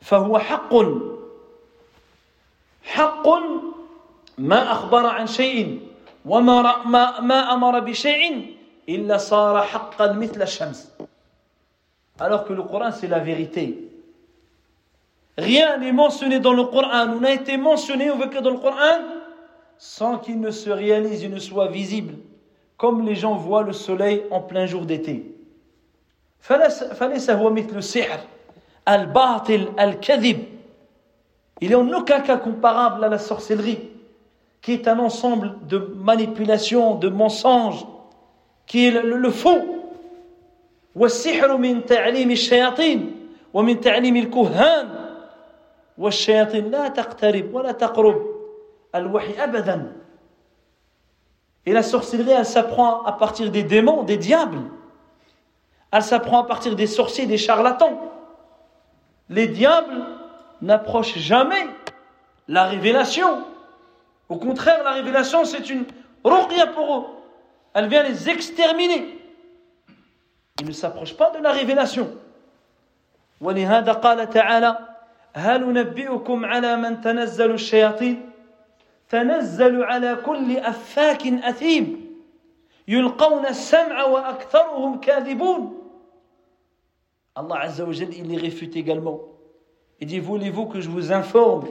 فهو حق حق ما أخبر عن شيء وما ما, ما أمر بشيء إلا صار حقا مثل الشمس alors que le Coran c'est la vérité. Rien n'est mentionné dans le Coran ou n'a été mentionné ou que dans le Coran sans qu'il ne se réalise et ne soit visible, comme les gens voient le soleil en plein jour d'été. فليس هو مثل السحر الباطل الكذب Il est en aucun cas comparable à la sorcellerie, qui est un ensemble de manipulations, de mensonges, qui est le, le faux. والسحر من تعليم الشياطين ومن تعليم الكهان والشياطين لا تقترب ولا تقرب الوحي أبدا Et la sorcellerie, elle s'apprend à partir des démons, des diables. Elle s'apprend à partir des sorciers, des charlatans. Les diables n'approchent jamais la révélation. Au contraire, la révélation, c'est une ruqya pour eux. Elle vient les exterminer. Ils ne s'approchent pas de la révélation. ولهذا قال تعالى هل ننبئكم على من تنزل الشياطين تنزل على كل أفاك أثيم يلقون السمع وأكثرهم كاذبون Allah Azza wa Jal, il les réfute également. Il dit, voulez-vous que je vous informe,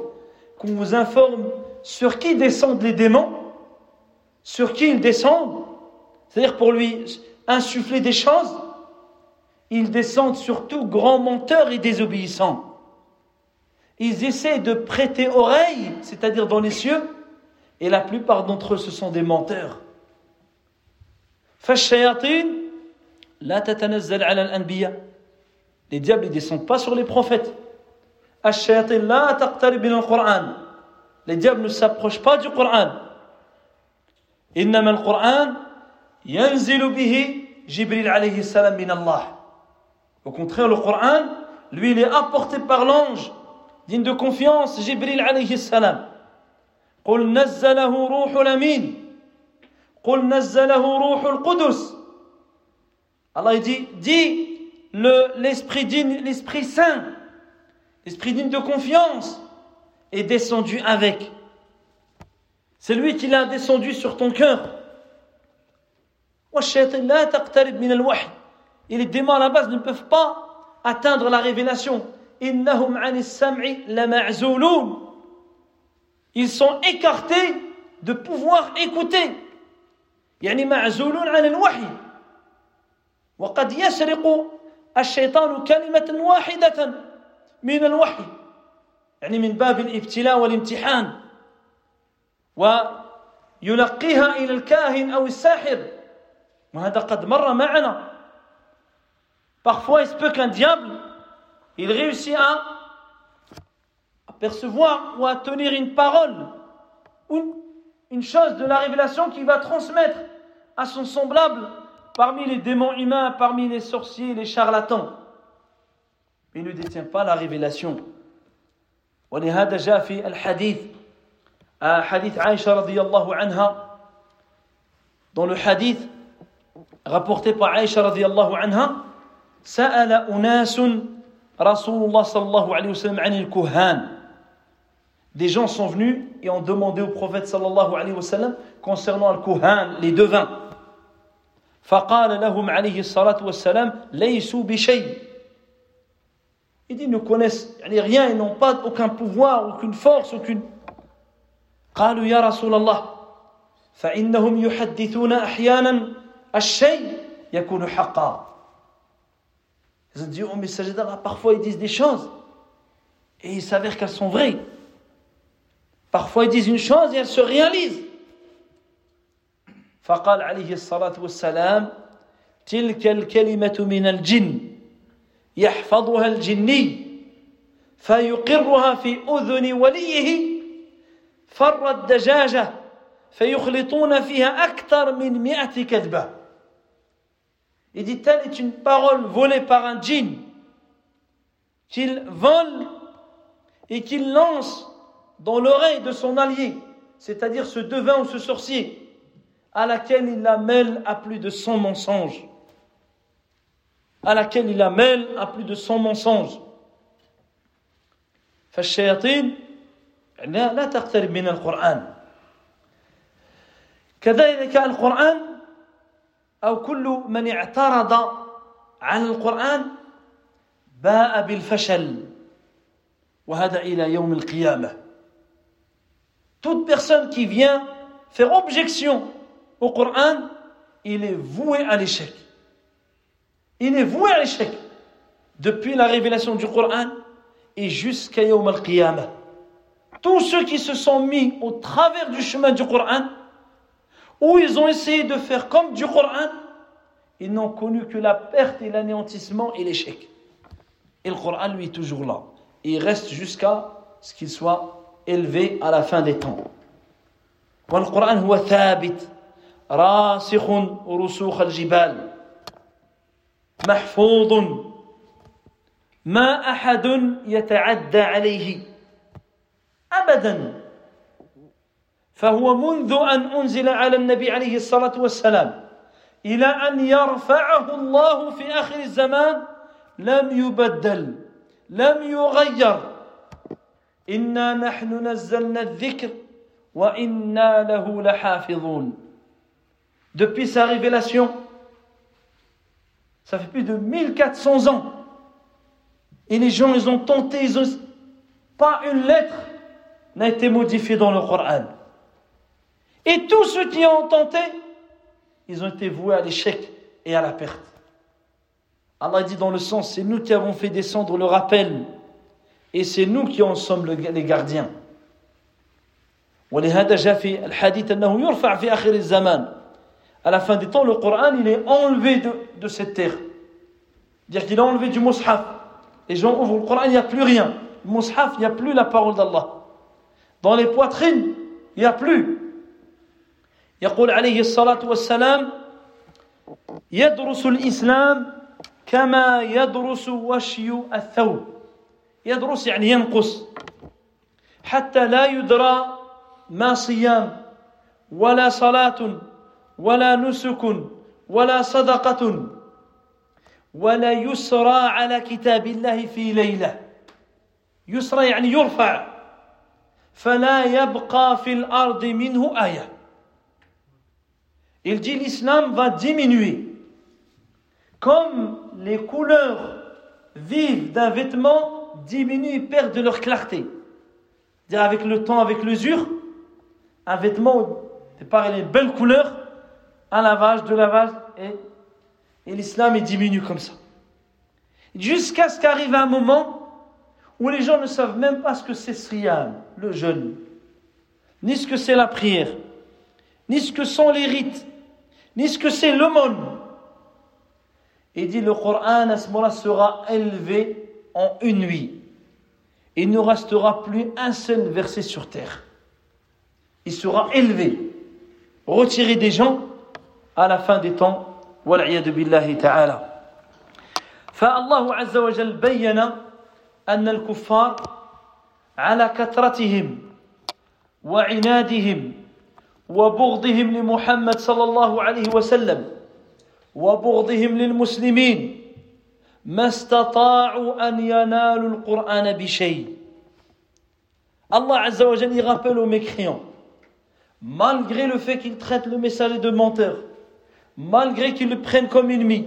qu'on vous informe sur qui descendent les démons Sur qui ils descendent C'est-à-dire pour lui insuffler des choses Ils descendent sur tout grand menteur et désobéissant. Ils essaient de prêter oreille, c'est-à-dire dans les cieux, et la plupart d'entre eux, ce sont des menteurs. Les diables ne descendent pas sur les prophètes. Les diables ne s'approchent pas du Coran. Au contraire, le Coran, lui, il est apporté par l'ange, digne de confiance, Jibril alayhi salam. قل نزله روح الأمين قل نزله روح القدس Allah dit, dit l'esprit digne, l'esprit saint, l'esprit digne de confiance est descendu avec. C'est lui qui l'a descendu sur ton cœur. Et les démons à la base ne peuvent pas atteindre la révélation. ils sont écartés de pouvoir écouter. يعني معزولون عن الوحي وقد يسرق الشيطان كلمة واحدة من الوحي يعني من باب الابتلاء والامتحان ويلقيها إلى الكاهن أو الساحر وهذا قد مر معنا Parfois, il se peut qu'un diable, il réussit à percevoir ou à tenir une parole ou une chose de la révélation qu'il va transmettre à son semblable parmi les démons humains, parmi les sorciers, les charlatans. Mais il ne détient pas la révélation. ولهذا جاء في الحديث حديث عائشة رضي الله عنها dans le hadith rapporté par Aïcha رضي الله عنها سأل أناس رسول الله صلى الله عليه وسلم عن الكهان des gens sont venus et ont demandé au prophète sallallahu alayhi wa sallam concernant le kuhan, les devins. فقال لهم عليه الصلاة والسلام ليسوا بشيء Il dit, ils ne connaissent rien, ils n'ont pas aucun pouvoir, aucune force, aucune... قالوا يا رسول الله فإنهم يحدثون أحيانا الشيء يكون حقا Ils ont dit, oh messager d'Allah, parfois ils disent des choses et il s'avère qu'elles sont vraies. Parfois ils disent une chose et elle se réalise. فقال عليه الصلاة والسلام تلك الكلمة من الجن يحفظها الجني فيقرها في أذن وليه فر الدجاجة فيخلطون فيها أكثر من مئة كذبة Il dit telle est une parole volée par un djinn qu'il vole et qu'il lance dans l'oreille de son allié, c'est-à-dire ce devin ou ce sorcier, à laquelle il la mêle à plus de 100 mensonges. À laquelle il la mêle à plus de 100 mensonges. فالشياطين لا لا تقترب من القرآن كذلك القرآن أو كل من اعترض على القرآن باء بالفشل وهذا إلى يوم القيامة toute personne qui vient faire objection au Coran, il est voué à l'échec. Il est voué à l'échec depuis la révélation du Coran et jusqu'à Yawm al-Qiyamah. tous ceux qui se sont mis au travers du chemin du Coran, où ils ont essayé de faire comme du Coran, ils n'ont connu que la perte et l'anéantissement et l'échec. Et le Coran, lui, est toujours là. Et il reste jusqu'à ce qu'il soit élevé à la fin des temps. والقرآن هو ثابت راسخ رسوخ الجبال محفوظ ما أحد يتعدى عليه أبدا فهو منذ أن أنزل على النبي عليه الصلاة والسلام إلى أن يرفعه الله في آخر الزمان لم يبدل لم يغير إنا نحن نزلنا الذكر وإنا له لحافظون Depuis sa révélation, ça fait plus de 1400 ans. Et les gens, ils ont tenté, ils ont... pas une lettre n'a été modifiée dans le Coran. Et tous ceux qui ont tenté, ils ont été voués à l'échec et à la perte. Allah dit dans le sens, c'est nous qui avons fait descendre le rappel et c'est nous qui en sommes les gardiens. ولهذا جاء في الحديث أنه يرفع في آخر الزمان à la fin des temps le Coran il est enlevé de, de cette terre dire qu'il est enlevé du mushaf les gens ouvrent le Coran il n'y a plus rien le mushaf il n'y a plus la parole d'Allah dans les poitrines il n'y a plus يقول عليه الصلاة والسلام يدرس الإسلام كما يدرس وشي الثوب. يدرس يعني ينقص. حتى لا يدرى ما صيام ولا صلاة ولا نسك ولا صدقة ولا يسرى على كتاب الله في ليلة. يسرى يعني يرفع. فلا يبقى في الأرض منه آية. Il dit l'islam va diminuer. Comme les couleurs vives d'un vêtement diminuent perdent de leur clarté. Dire avec le temps, avec l'usure, un vêtement, au départ, il a une belle couleur, un lavage, deux lavages, et, et l'islam est diminue comme ça. Jusqu'à ce qu'arrive un moment où les gens ne savent même pas ce que c'est Sriyam, le jeûne, ni ce que c'est la prière, ni ce que sont les rites, ni ce que c'est l'aumône. Et dit le Coran à ce moment-là sera élevé en une nuit. Il ne restera plus un seul verset sur terre. Il sera élevé, retiré des gens à la fin des temps. والعياذ بالله تعالى فالله عز وجل بين أن الكفار على كثرتهم وعنادهم وبغضهم لمحمد صلى الله عليه وسلم وبغضهم للمسلمين ما استطاعوا أن ينالوا القرآن بشيء Allah Azza wa Jalla rappelle aux mécréants, malgré le fait qu'ils traitent le messager de menteur, malgré qu'ils le prennent comme ennemi,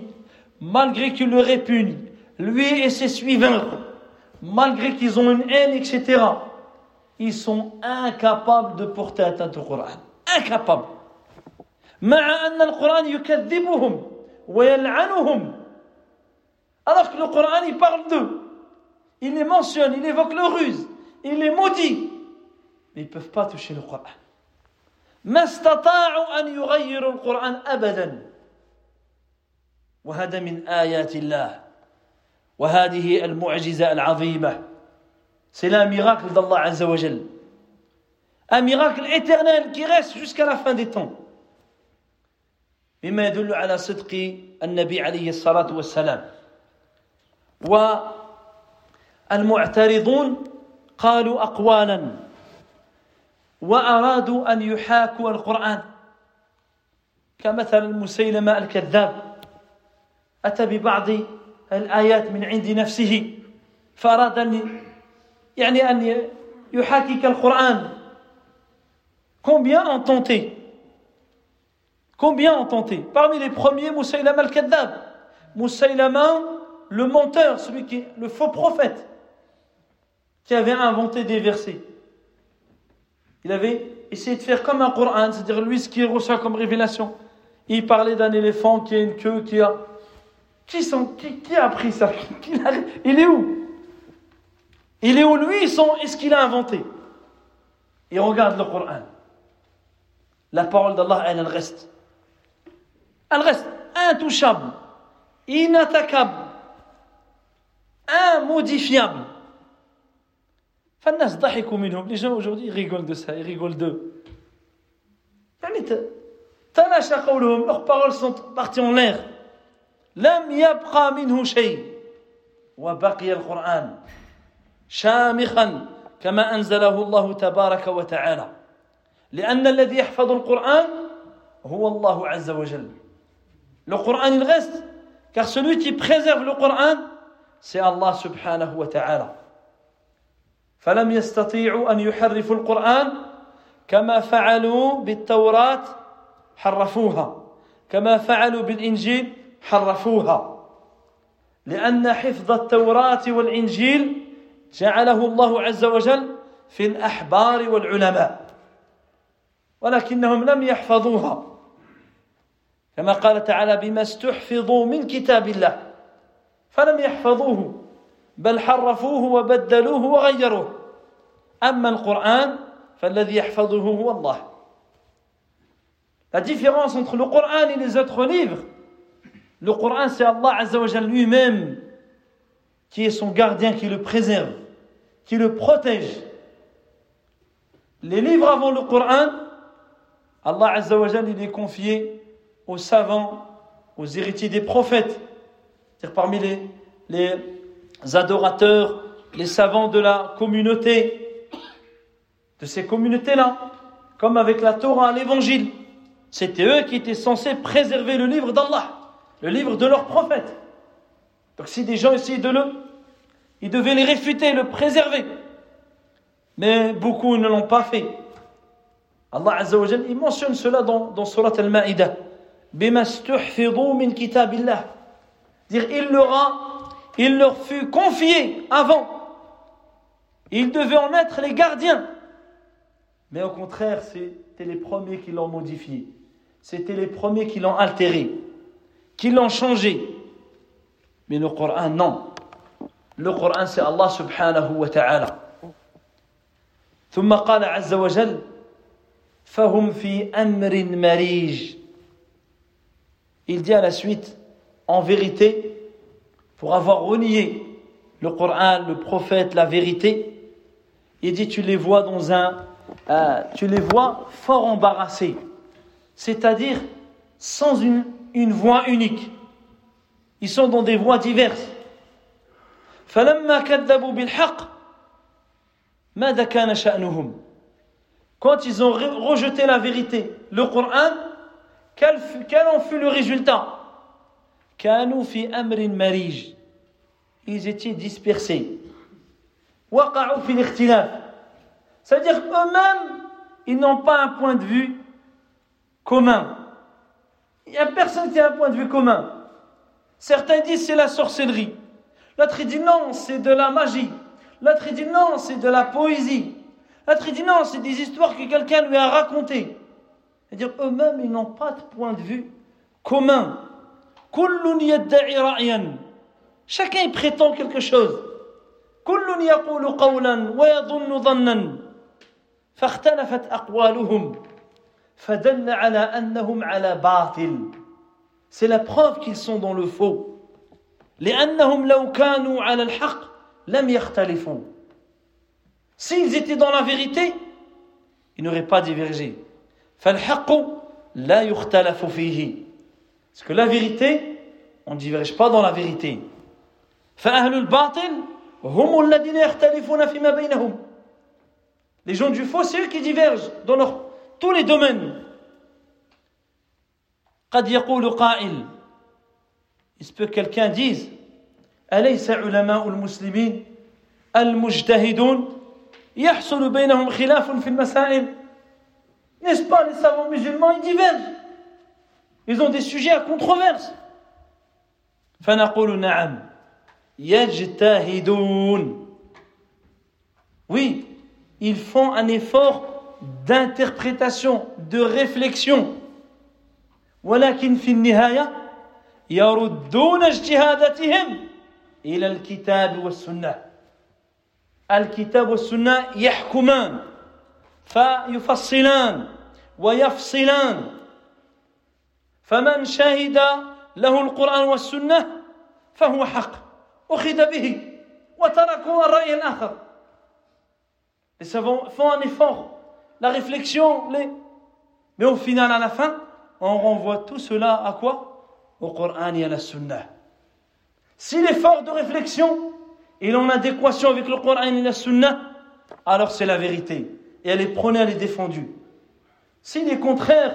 malgré qu'ils le répugnent, lui et ses suivants, malgré qu'ils ont une haine, etc., ils sont incapables de porter atteinte au Coran. Incapables. مع أن القرآن يكذبهم ويلعنهم alors que le Coran il parle d'eux il les mentionne il évoque leur ruse il les maudit mais ils ne peuvent pas toucher le Coran ما استطاعوا أن يغيروا القرآن أبدا وهذا من آيات الله وهذه المعجزة العظيمة c'est là un miracle d'Allah Azza wa Jal un miracle éternel qui reste jusqu'à la fin des temps. مما يدل على صدق النبي عليه الصلاة والسلام والمعترضون قالوا أقوالا وأرادوا أن يحاكوا القرآن كمثل مسيلمة الكذاب أتى ببعض الآيات من عند نفسه فأراد أن يعني أن يحاكك القرآن Combien ont tenté? Combien ont tenté? Parmi les premiers, Moussaïlam al-Kaddab. Moussaïlama, le menteur, celui qui est le faux prophète, qui avait inventé des versets. Il avait essayé de faire comme un Coran, c'est-à-dire lui ce qui reçoit comme révélation. Il parlait d'un éléphant qui a une queue, qui a. Qui, sont, qui, a appris ça? Il est où? Il est où lui Est-ce qu'il a inventé? Et regarde le Coran. La parole d'Allah, elle, elle reste. Elle reste intouchable, inattaquable, immodifiable. les gens aujourd'hui rigolent de ça ils rigolent d'eux يعني leurs paroles sont parties en l'air لم يبقى منه شيء وبقي القرآن شامخا كما أنزله الله تبارك وتعالى لأن الذي يحفظ القرآن هو الله عز وجل. Le Coran car celui qui préserve le Coran c'est Allah subhanahu wa ta'ala. فلم يستطيعوا أن يحرفوا القرآن كما فعلوا بالتوراة حرفوها. كما فعلوا بالإنجيل حرفوها. لأن حفظ التوراة والإنجيل جعله الله عز وجل في الأحبار والعلماء. ولكنهم لم يحفظوها كما قال تعالى بما استحفظوا من كتاب الله فلم يحفظوه بل حرفوه وبدلوه وغيروه أما القرآن فالذي يحفظه هو الله La différence entre le Coran et les autres livres, le Coran c'est Allah Azzawajal lui-même qui est son gardien, qui le préserve, qui le protège. Les livres avant le Coran, Allah Azzawajal il est confié aux savants, aux héritiers des prophètes, c'est-à-dire parmi les, les adorateurs, les savants de la communauté, de ces communautés-là, comme avec la Torah, l'évangile. C'était eux qui étaient censés préserver le livre d'Allah, le livre de leur prophète. Donc si des gens essayaient de le, ils devaient les réfuter, le préserver. Mais beaucoup ne l'ont pas fait. Allah Azza wa il mentionne cela dans, dans Surat Al-Ma'idah. Bima min kitabillah. Dire, il leur a, il leur fut confié avant. Ils devaient en être les gardiens. Mais au contraire, c'était les premiers qui l'ont modifié. C'était les premiers qui l'ont altéré, qui l'ont changé. Mais le Coran, non. Le Coran, c'est Allah subhanahu wa ta'ala. ثم قال عز وجل فهم في أمر مريج Il dit à la suite, en vérité, pour avoir renié le Coran, le prophète, la vérité, il dit tu les vois dans un, euh, tu les vois fort embarrassés, c'est-à-dire sans une, une voix unique. Ils sont dans des voies diverses. quand ils ont rejeté la vérité, le Coran, quel, en fut le résultat? Ils étaient dispersés. C'est-à-dire eux-mêmes, ils n'ont pas un point de vue commun. Il n'y a personne qui a un point de vue commun. Certains disent c'est la sorcellerie. L'autre dit non, c'est de la magie. L'autre dit non, c'est de la poésie. L'autre dit non, c'est des histoires que quelqu'un lui a racontées. C'est-à-dire eux-mêmes, ils n'ont pas de point de vue commun. Chacun prétend quelque chose. فاختلفت أقوالهم فدل على أنهم على باطل C'est la preuve qu'ils sont dans le faux. لأنهم لو كانوا على الحق لم يختلفوا. S'ils étaient dans la vérité, ils n'auraient pas divergé. Parce que la vérité, on ne diverge pas dans la vérité. Hum les gens du faux, c'est eux qui divergent dans tous les domaines. Il se peut que quelqu'un dise, al-muslimin al-mujtahidun يحصل بينهم خلاف في المسائل N'est-ce pas, les savants musulmans, ils divergent. Ils ont des sujets à controverse. فنقول نعم يجتهدون Oui, ils font un effort d'interprétation, de réflexion. ولكن في النهاية يردون اجتهاداتهم إلى الكتاب والسنة الكتاب والسنة يحكمان فيفصلان ويفصلان فمن شهد له القرآن والسنة فهو حق أخذ به وتركوا الرأي الآخر Les savants font un effort, la réflexion, les... mais au final, à la fin, on renvoie tout cela à quoi Au Coran et à la Sunna. Si l'effort de réflexion est en adéquation avec le Coran et la Sunna, alors c'est la vérité. Et elle est prônée, elle est défendue. S'il est contraire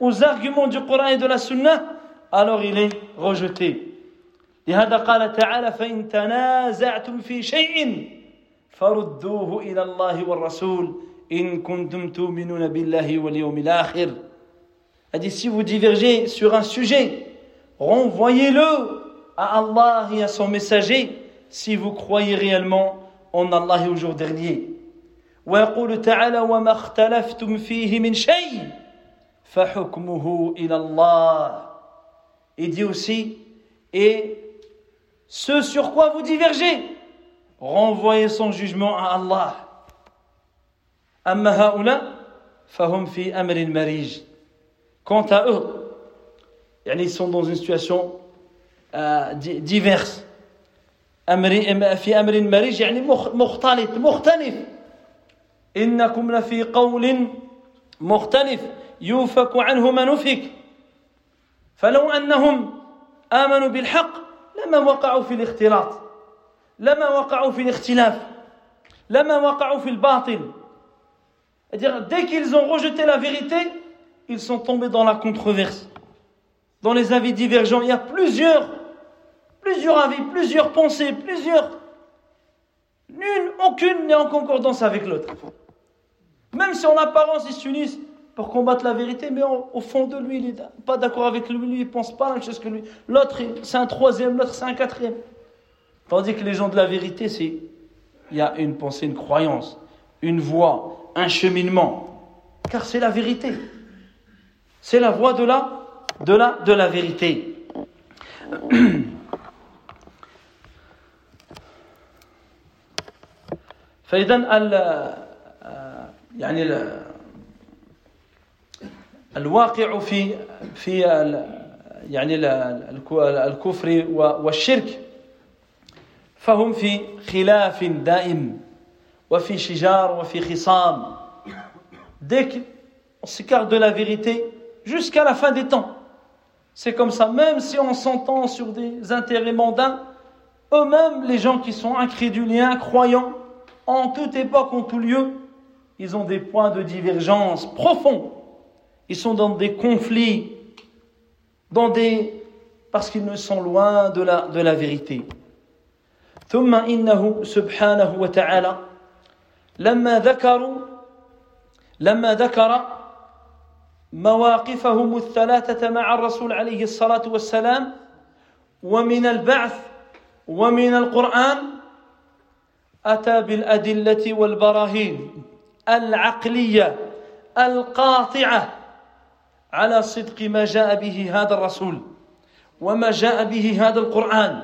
aux arguments du Coran et de la Sunna, alors il est rejeté. لهذا قال تعالى فإن تنازعتم في شيء فردوه إلى الله والرسول إن كنتم تؤمنون بالله واليوم الآخر a dit si vous divergez sur un sujet renvoyez-le à Allah et à son messager si vous croyez réellement en Allah et au jour dernier ويقول تعالى وما اختلفتم فيه من شيء فحكمه إلى الله il dit aussi et ce sur quoi vous divergez renvoyez son jugement à Allah أما هؤلاء فهم في أمر مريج quant à eux يعني ils sont dans une situation euh, diverse أمر في أمر مريج يعني مختلط مختلف. إنكم لفي قول مختلف يوفك عنه ما نفك فلو أنهم آمنوا بالحق لما وقعوا في الاختلاط لما وقعوا في الاختلاف لما وقعوا في الباطل. C'est-à-dire, dès qu'ils ont rejeté la vérité, ils sont tombés dans la controverse, dans les avis divergents. Il y a plusieurs, plusieurs avis, plusieurs pensées, plusieurs. L'une, aucune n'est en concordance avec l'autre. Même si en apparence ils s'unissent pour combattre la vérité, mais au fond de lui, il n'est pas d'accord avec lui, lui, il ne pense pas la même chose que lui. L'autre, c'est un troisième, l'autre, c'est un quatrième. Tandis que les gens de la vérité, c'est il y a une pensée, une croyance, une voie, un cheminement. Car c'est la vérité. C'est la voie de la, de la, de la vérité. فإذا يعني الواقع في في يعني الكفر والشرك فهم في خلاف دائم وفي شجار وفي خصام dès qu'on s'écarte de la vérité jusqu'à la fin des temps c'est comme ça même si on s'entend sur des intérêts mondains eux-mêmes les gens qui sont incrédules et incroyants en toute époque en tout lieu ils ont des points de divergence profonds. Ils sont dans des conflits, dans des parce qu'ils ne sont loin de la de la vérité. ثم إنه سبحانه وتعالى لما ذكروا لما ذكر مواقفهم الثلاثة مع الرسول عليه الصلاة والسلام ومن البعث ومن القرآن أتى بالأدلة والبراهين العقليه القاطعه على صدق ما جاء به هذا الرسول وما جاء به هذا القران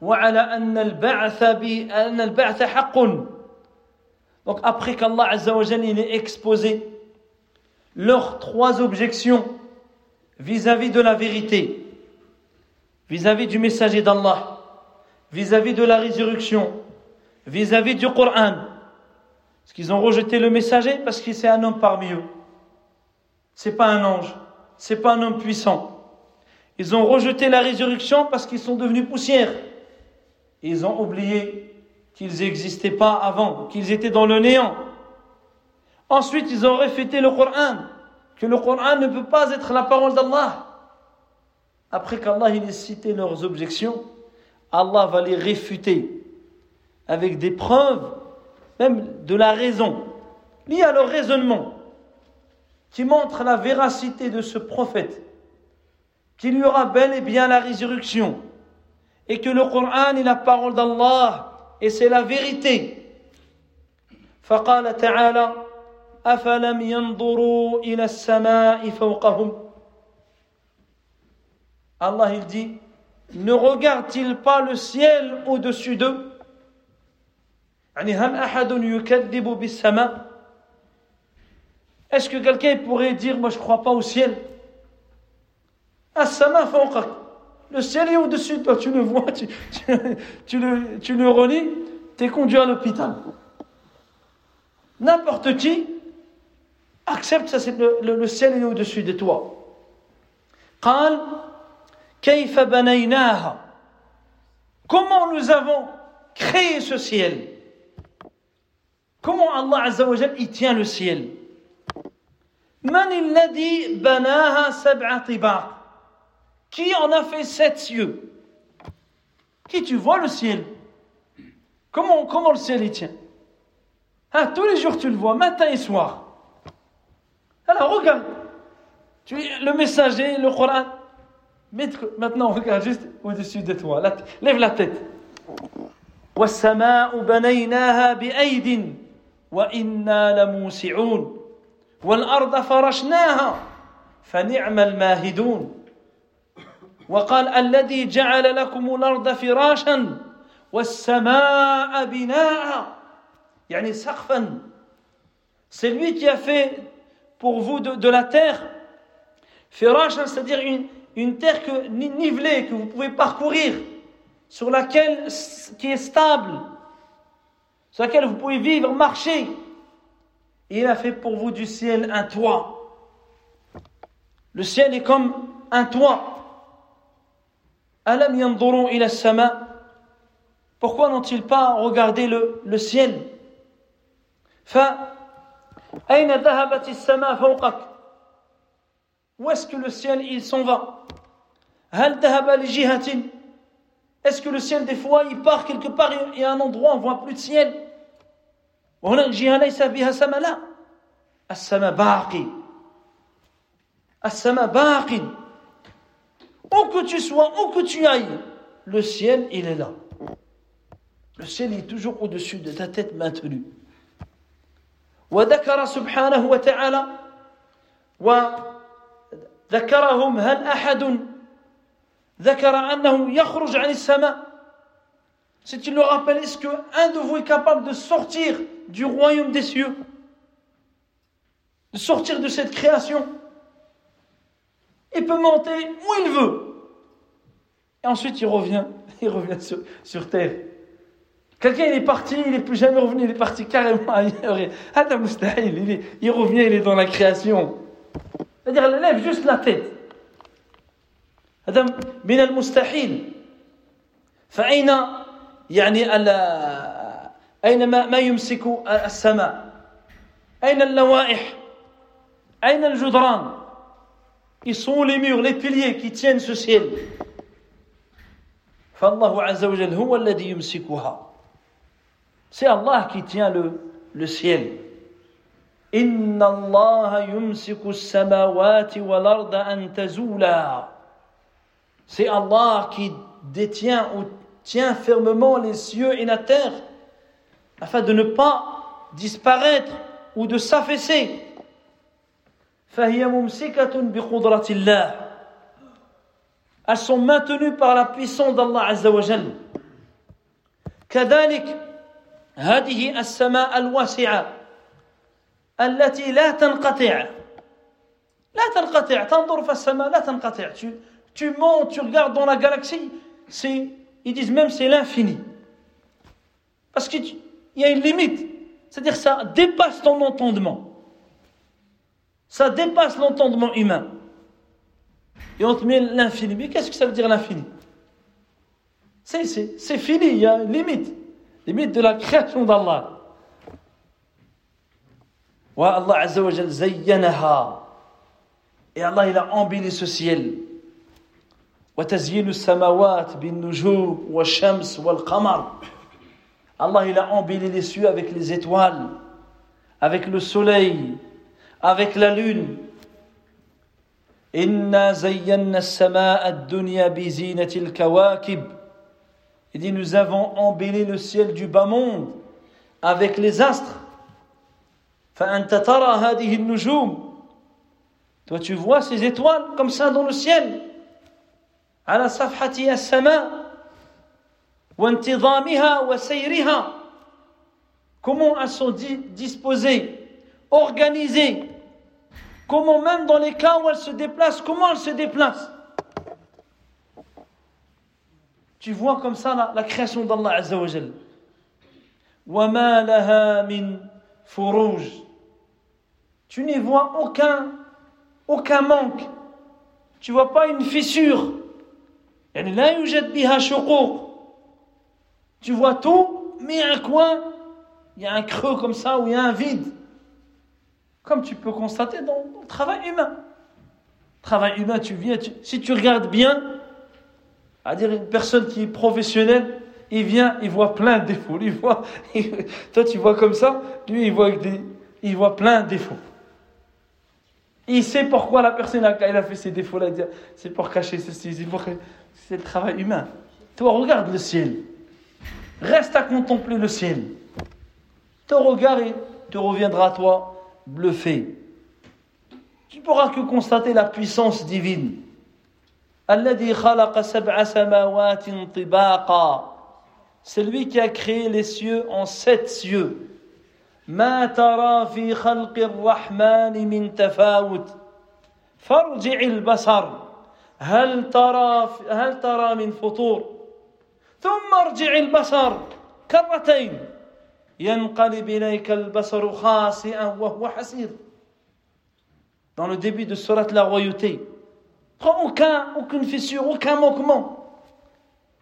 وعلى ان البعث ان البعث حق Donc après qu'Allah Azza wa Jalla ait exposé leurs trois objections vis-à-vis de la vérité, vis-à-vis du messager d'Allah, vis-à-vis de la résurrection, vis-à-vis du Coran, Parce qu'ils ont rejeté le messager parce qu'il c'est un homme parmi eux? C'est pas un ange, c'est pas un homme puissant. Ils ont rejeté la résurrection parce qu'ils sont devenus poussière. Ils ont oublié qu'ils n'existaient pas avant, qu'ils étaient dans le néant. Ensuite, ils ont réfuté le Coran, que le Coran ne peut pas être la parole d'Allah. Après qu'Allah ait cité leurs objections, Allah va les réfuter avec des preuves même de la raison, liée à leur raisonnement, qui montre la véracité de ce prophète, qu'il y aura bel et bien la résurrection, et que le Coran est la parole d'Allah, et c'est la vérité. فقال تعالى أفلم ينظروا إلى السماء فوقهم Allah il dit ne regarde-t-il pas le ciel au-dessus d'eux يعني هل أحد يكذب بالسماء Est-ce que quelqu'un pourrait dire, moi je ne crois pas au ciel Le ciel est au-dessus de toi, tu le vois, tu, tu, le, tu le relis, tu es conduit à l'hôpital. N'importe qui accepte ça, c'est le, le, le ciel est au-dessus de toi. قال كيف بنيناها Comment nous avons créé ce ciel Comment Allah Azzawajal y tient le ciel? Qui en a fait sept cieux? Qui tu vois le ciel? Comment, comment le ciel y tient? Ah, Tous les jours tu le vois, matin et soir. Alors regarde, tu le messager, le Coran. Maintenant regarde juste au-dessus de toi, lève la tête. وإنا لموسعون والأرض فرشناها فنعم الماهدون وقال الذي جعل لكم الأرض فراشا والسماء بناء يعني سقفا C'est lui qui a fait pour vous de, de la terre firashan, c'est-à-dire une, une terre que, nivelée que vous pouvez parcourir, sur laquelle, qui est stable, sur laquelle vous pouvez vivre, marcher. Et il a fait pour vous du ciel un toit. Le ciel est comme un toit. Alam yanzurun ila sama. Pourquoi n'ont-ils pas regardé le, le ciel Fa أين ذهبت السماء فوقك Où est-ce que le ciel il s'en va est-ce que le ciel des fois il part quelque part et à un endroit on voit plus de ciel وهنا الجهة ليس فيها سماء لا السماء باقي السماء باقي où que tu sois où que tu ailles le ciel il est là le ciel est toujours au-dessus de ta tête maintenue وذكر سبحانه وتعالى وذكرهم هل أحد c'est il le rappelle, est-ce qu'un de vous est capable de sortir du royaume des cieux? De sortir de cette création? Il peut monter où il veut. Et ensuite il revient, il revient sur, sur terre. Quelqu'un il est parti, il n'est plus jamais revenu, il est parti carrément ailleurs. Il, il, il revient, il est dans la création. C'est-à-dire, il lève juste la tête. هذا من المستحيل فأين يعني أين ما, ما يمسك السماء أين اللوائح أين الجدران Ils sont les murs, les piliers qui tiennent ce ciel. فالله عز وجل هو الذي يمسكها. C'est Allah qui tient le, le ciel. إن الله يمسك السماوات والأرض أن تزولا C'est Allah qui détient ou tient fermement les cieux et la terre afin de ne pas disparaître ou de s'affaisser. Elles sont maintenues par la puissance d'Allah Azza wa Jal. كذلك هذه السماء الواسعة التي لا تنقطع لا تنقطع تنظر في السماء لا تنقطع tu montes, tu regardes dans la galaxie, c'est, ils disent même c'est l'infini. Parce qu'il y a une limite. C'est-à-dire ça dépasse ton entendement. Ça dépasse l'entendement humain. Et on te met l'infini. Mais qu'est-ce que ça veut dire l'infini? C'est, c'est, c'est fini, il y a une limite. Limite de la création d'Allah. Et Allah a embelli ce ciel. وتزيين السماوات بالنجوم والشمس والقمر Allah il a embelli les cieux avec les étoiles avec le soleil avec la lune إنا زينا السماء الدنيا بزينة الكواكب Il dit nous avons embelli le ciel du bas monde avec les astres فأنت ترى هذه النجوم Toi tu vois ces étoiles comme ça dans le ciel على صفحة السماء وانتظامها وسيرها comment elles sont disposées organisées Comment même dans les cas où elle se déplace, comment elle se déplace Tu vois comme ça la, la création d'Allah Azza wa Jal. وَمَا لَهَا مِن فُرُوجٍ Tu n'y vois aucun, aucun manque. Tu vois pas une fissure. Tu vois tout, mais un coin, il y a un creux comme ça où il y a un vide. Comme tu peux constater dans, le travail humain. Travail humain, tu viens, si tu regardes bien, à dire une personne qui est professionnelle, il vient, il voit plein de défauts. Voit, toi tu vois comme ça, lui il voit, des, il voit plein de défauts. Il sait pourquoi la personne a, elle a fait ces défauts-là. il dit, C'est pour cacher ceci, c'est pour c'est le travail humain. Toi regarde le ciel. Reste à contempler le ciel. Ton regard il te reviendra à toi bluffé. Tu pourras que constater la puissance divine. الذي خلق سبع سماوات طباقا C'est lui qui a créé les cieux en sept cieux. ما ترى في خلق الرحمن من تفاوت فارجع البصر هل ترى هل ترى من فطور؟ ثم ارجع البصر كرتين. ينقلب إليك البصر خاسئا وهو حسير. Dans le début de Surat la royauté, prends aucun, aucune fissure, aucun manquement.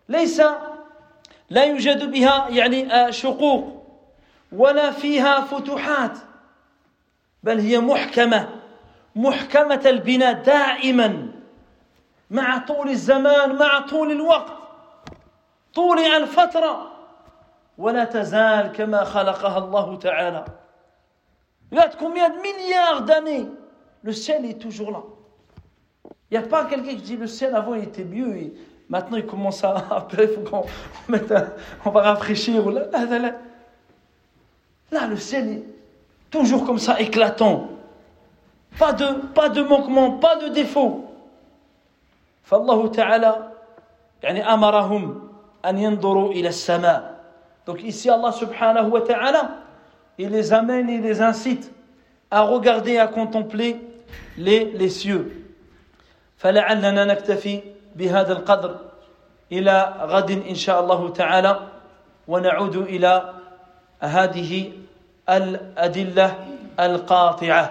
ليس لا يوجد بها يعني آه، شقوق. ولا فيها فتوحات. بل هي محكمة. محكمة البناء دائما. مع طول الزمان مع طول الوقت طول الفترة ولا تزال كما خلقها الله تعالى Regarde combien de milliards d'années, le ciel est toujours là. Il n'y a pas quelqu'un qui dit le ciel avant il était mieux et maintenant il commence à. Après il faut qu'on mette un- on va rafraîchir. ou Là, là, là, là. Là, le ciel est toujours comme ça éclatant. Pas de, pas de manquement, pas de défaut. فالله تعالى يعني أمرهم أن ينظروا إلى السماء Donc ici Allah subhanahu wa ta'ala il les amène, il les incite à regarder, à contempler les, les cieux. فلعلنا نكتفي بهذا القدر إلى غد إن شاء الله تعالى ونعود إلى هذه الأدلة القاطعة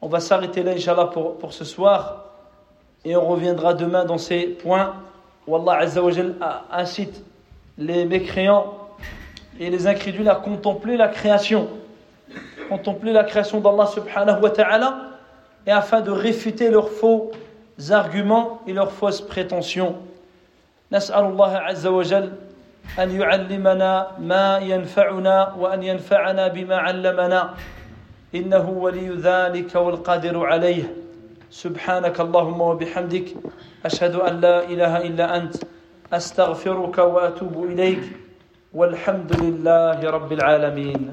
On va s'arrêter là, Inch'Allah, pour, pour ce soir. Et on reviendra demain dans ces points où Allah Azza wa Jal a- incite les mécréants et les incrédules à contempler la création. Contempler la création d'Allah subhanahu wa ta'ala et afin de réfuter leurs faux arguments et leurs fausses prétentions. نسأل الله عز وجل أن يعلمنا ما ينفعنا وأن ينفعنا بما علمنا إنه ولي ذلك والقادر عليه سبحانك اللهم وبحمدك أشهد أن لا إله إلا أنت أستغفرك وأتوب إليك والحمد لله رب العالمين.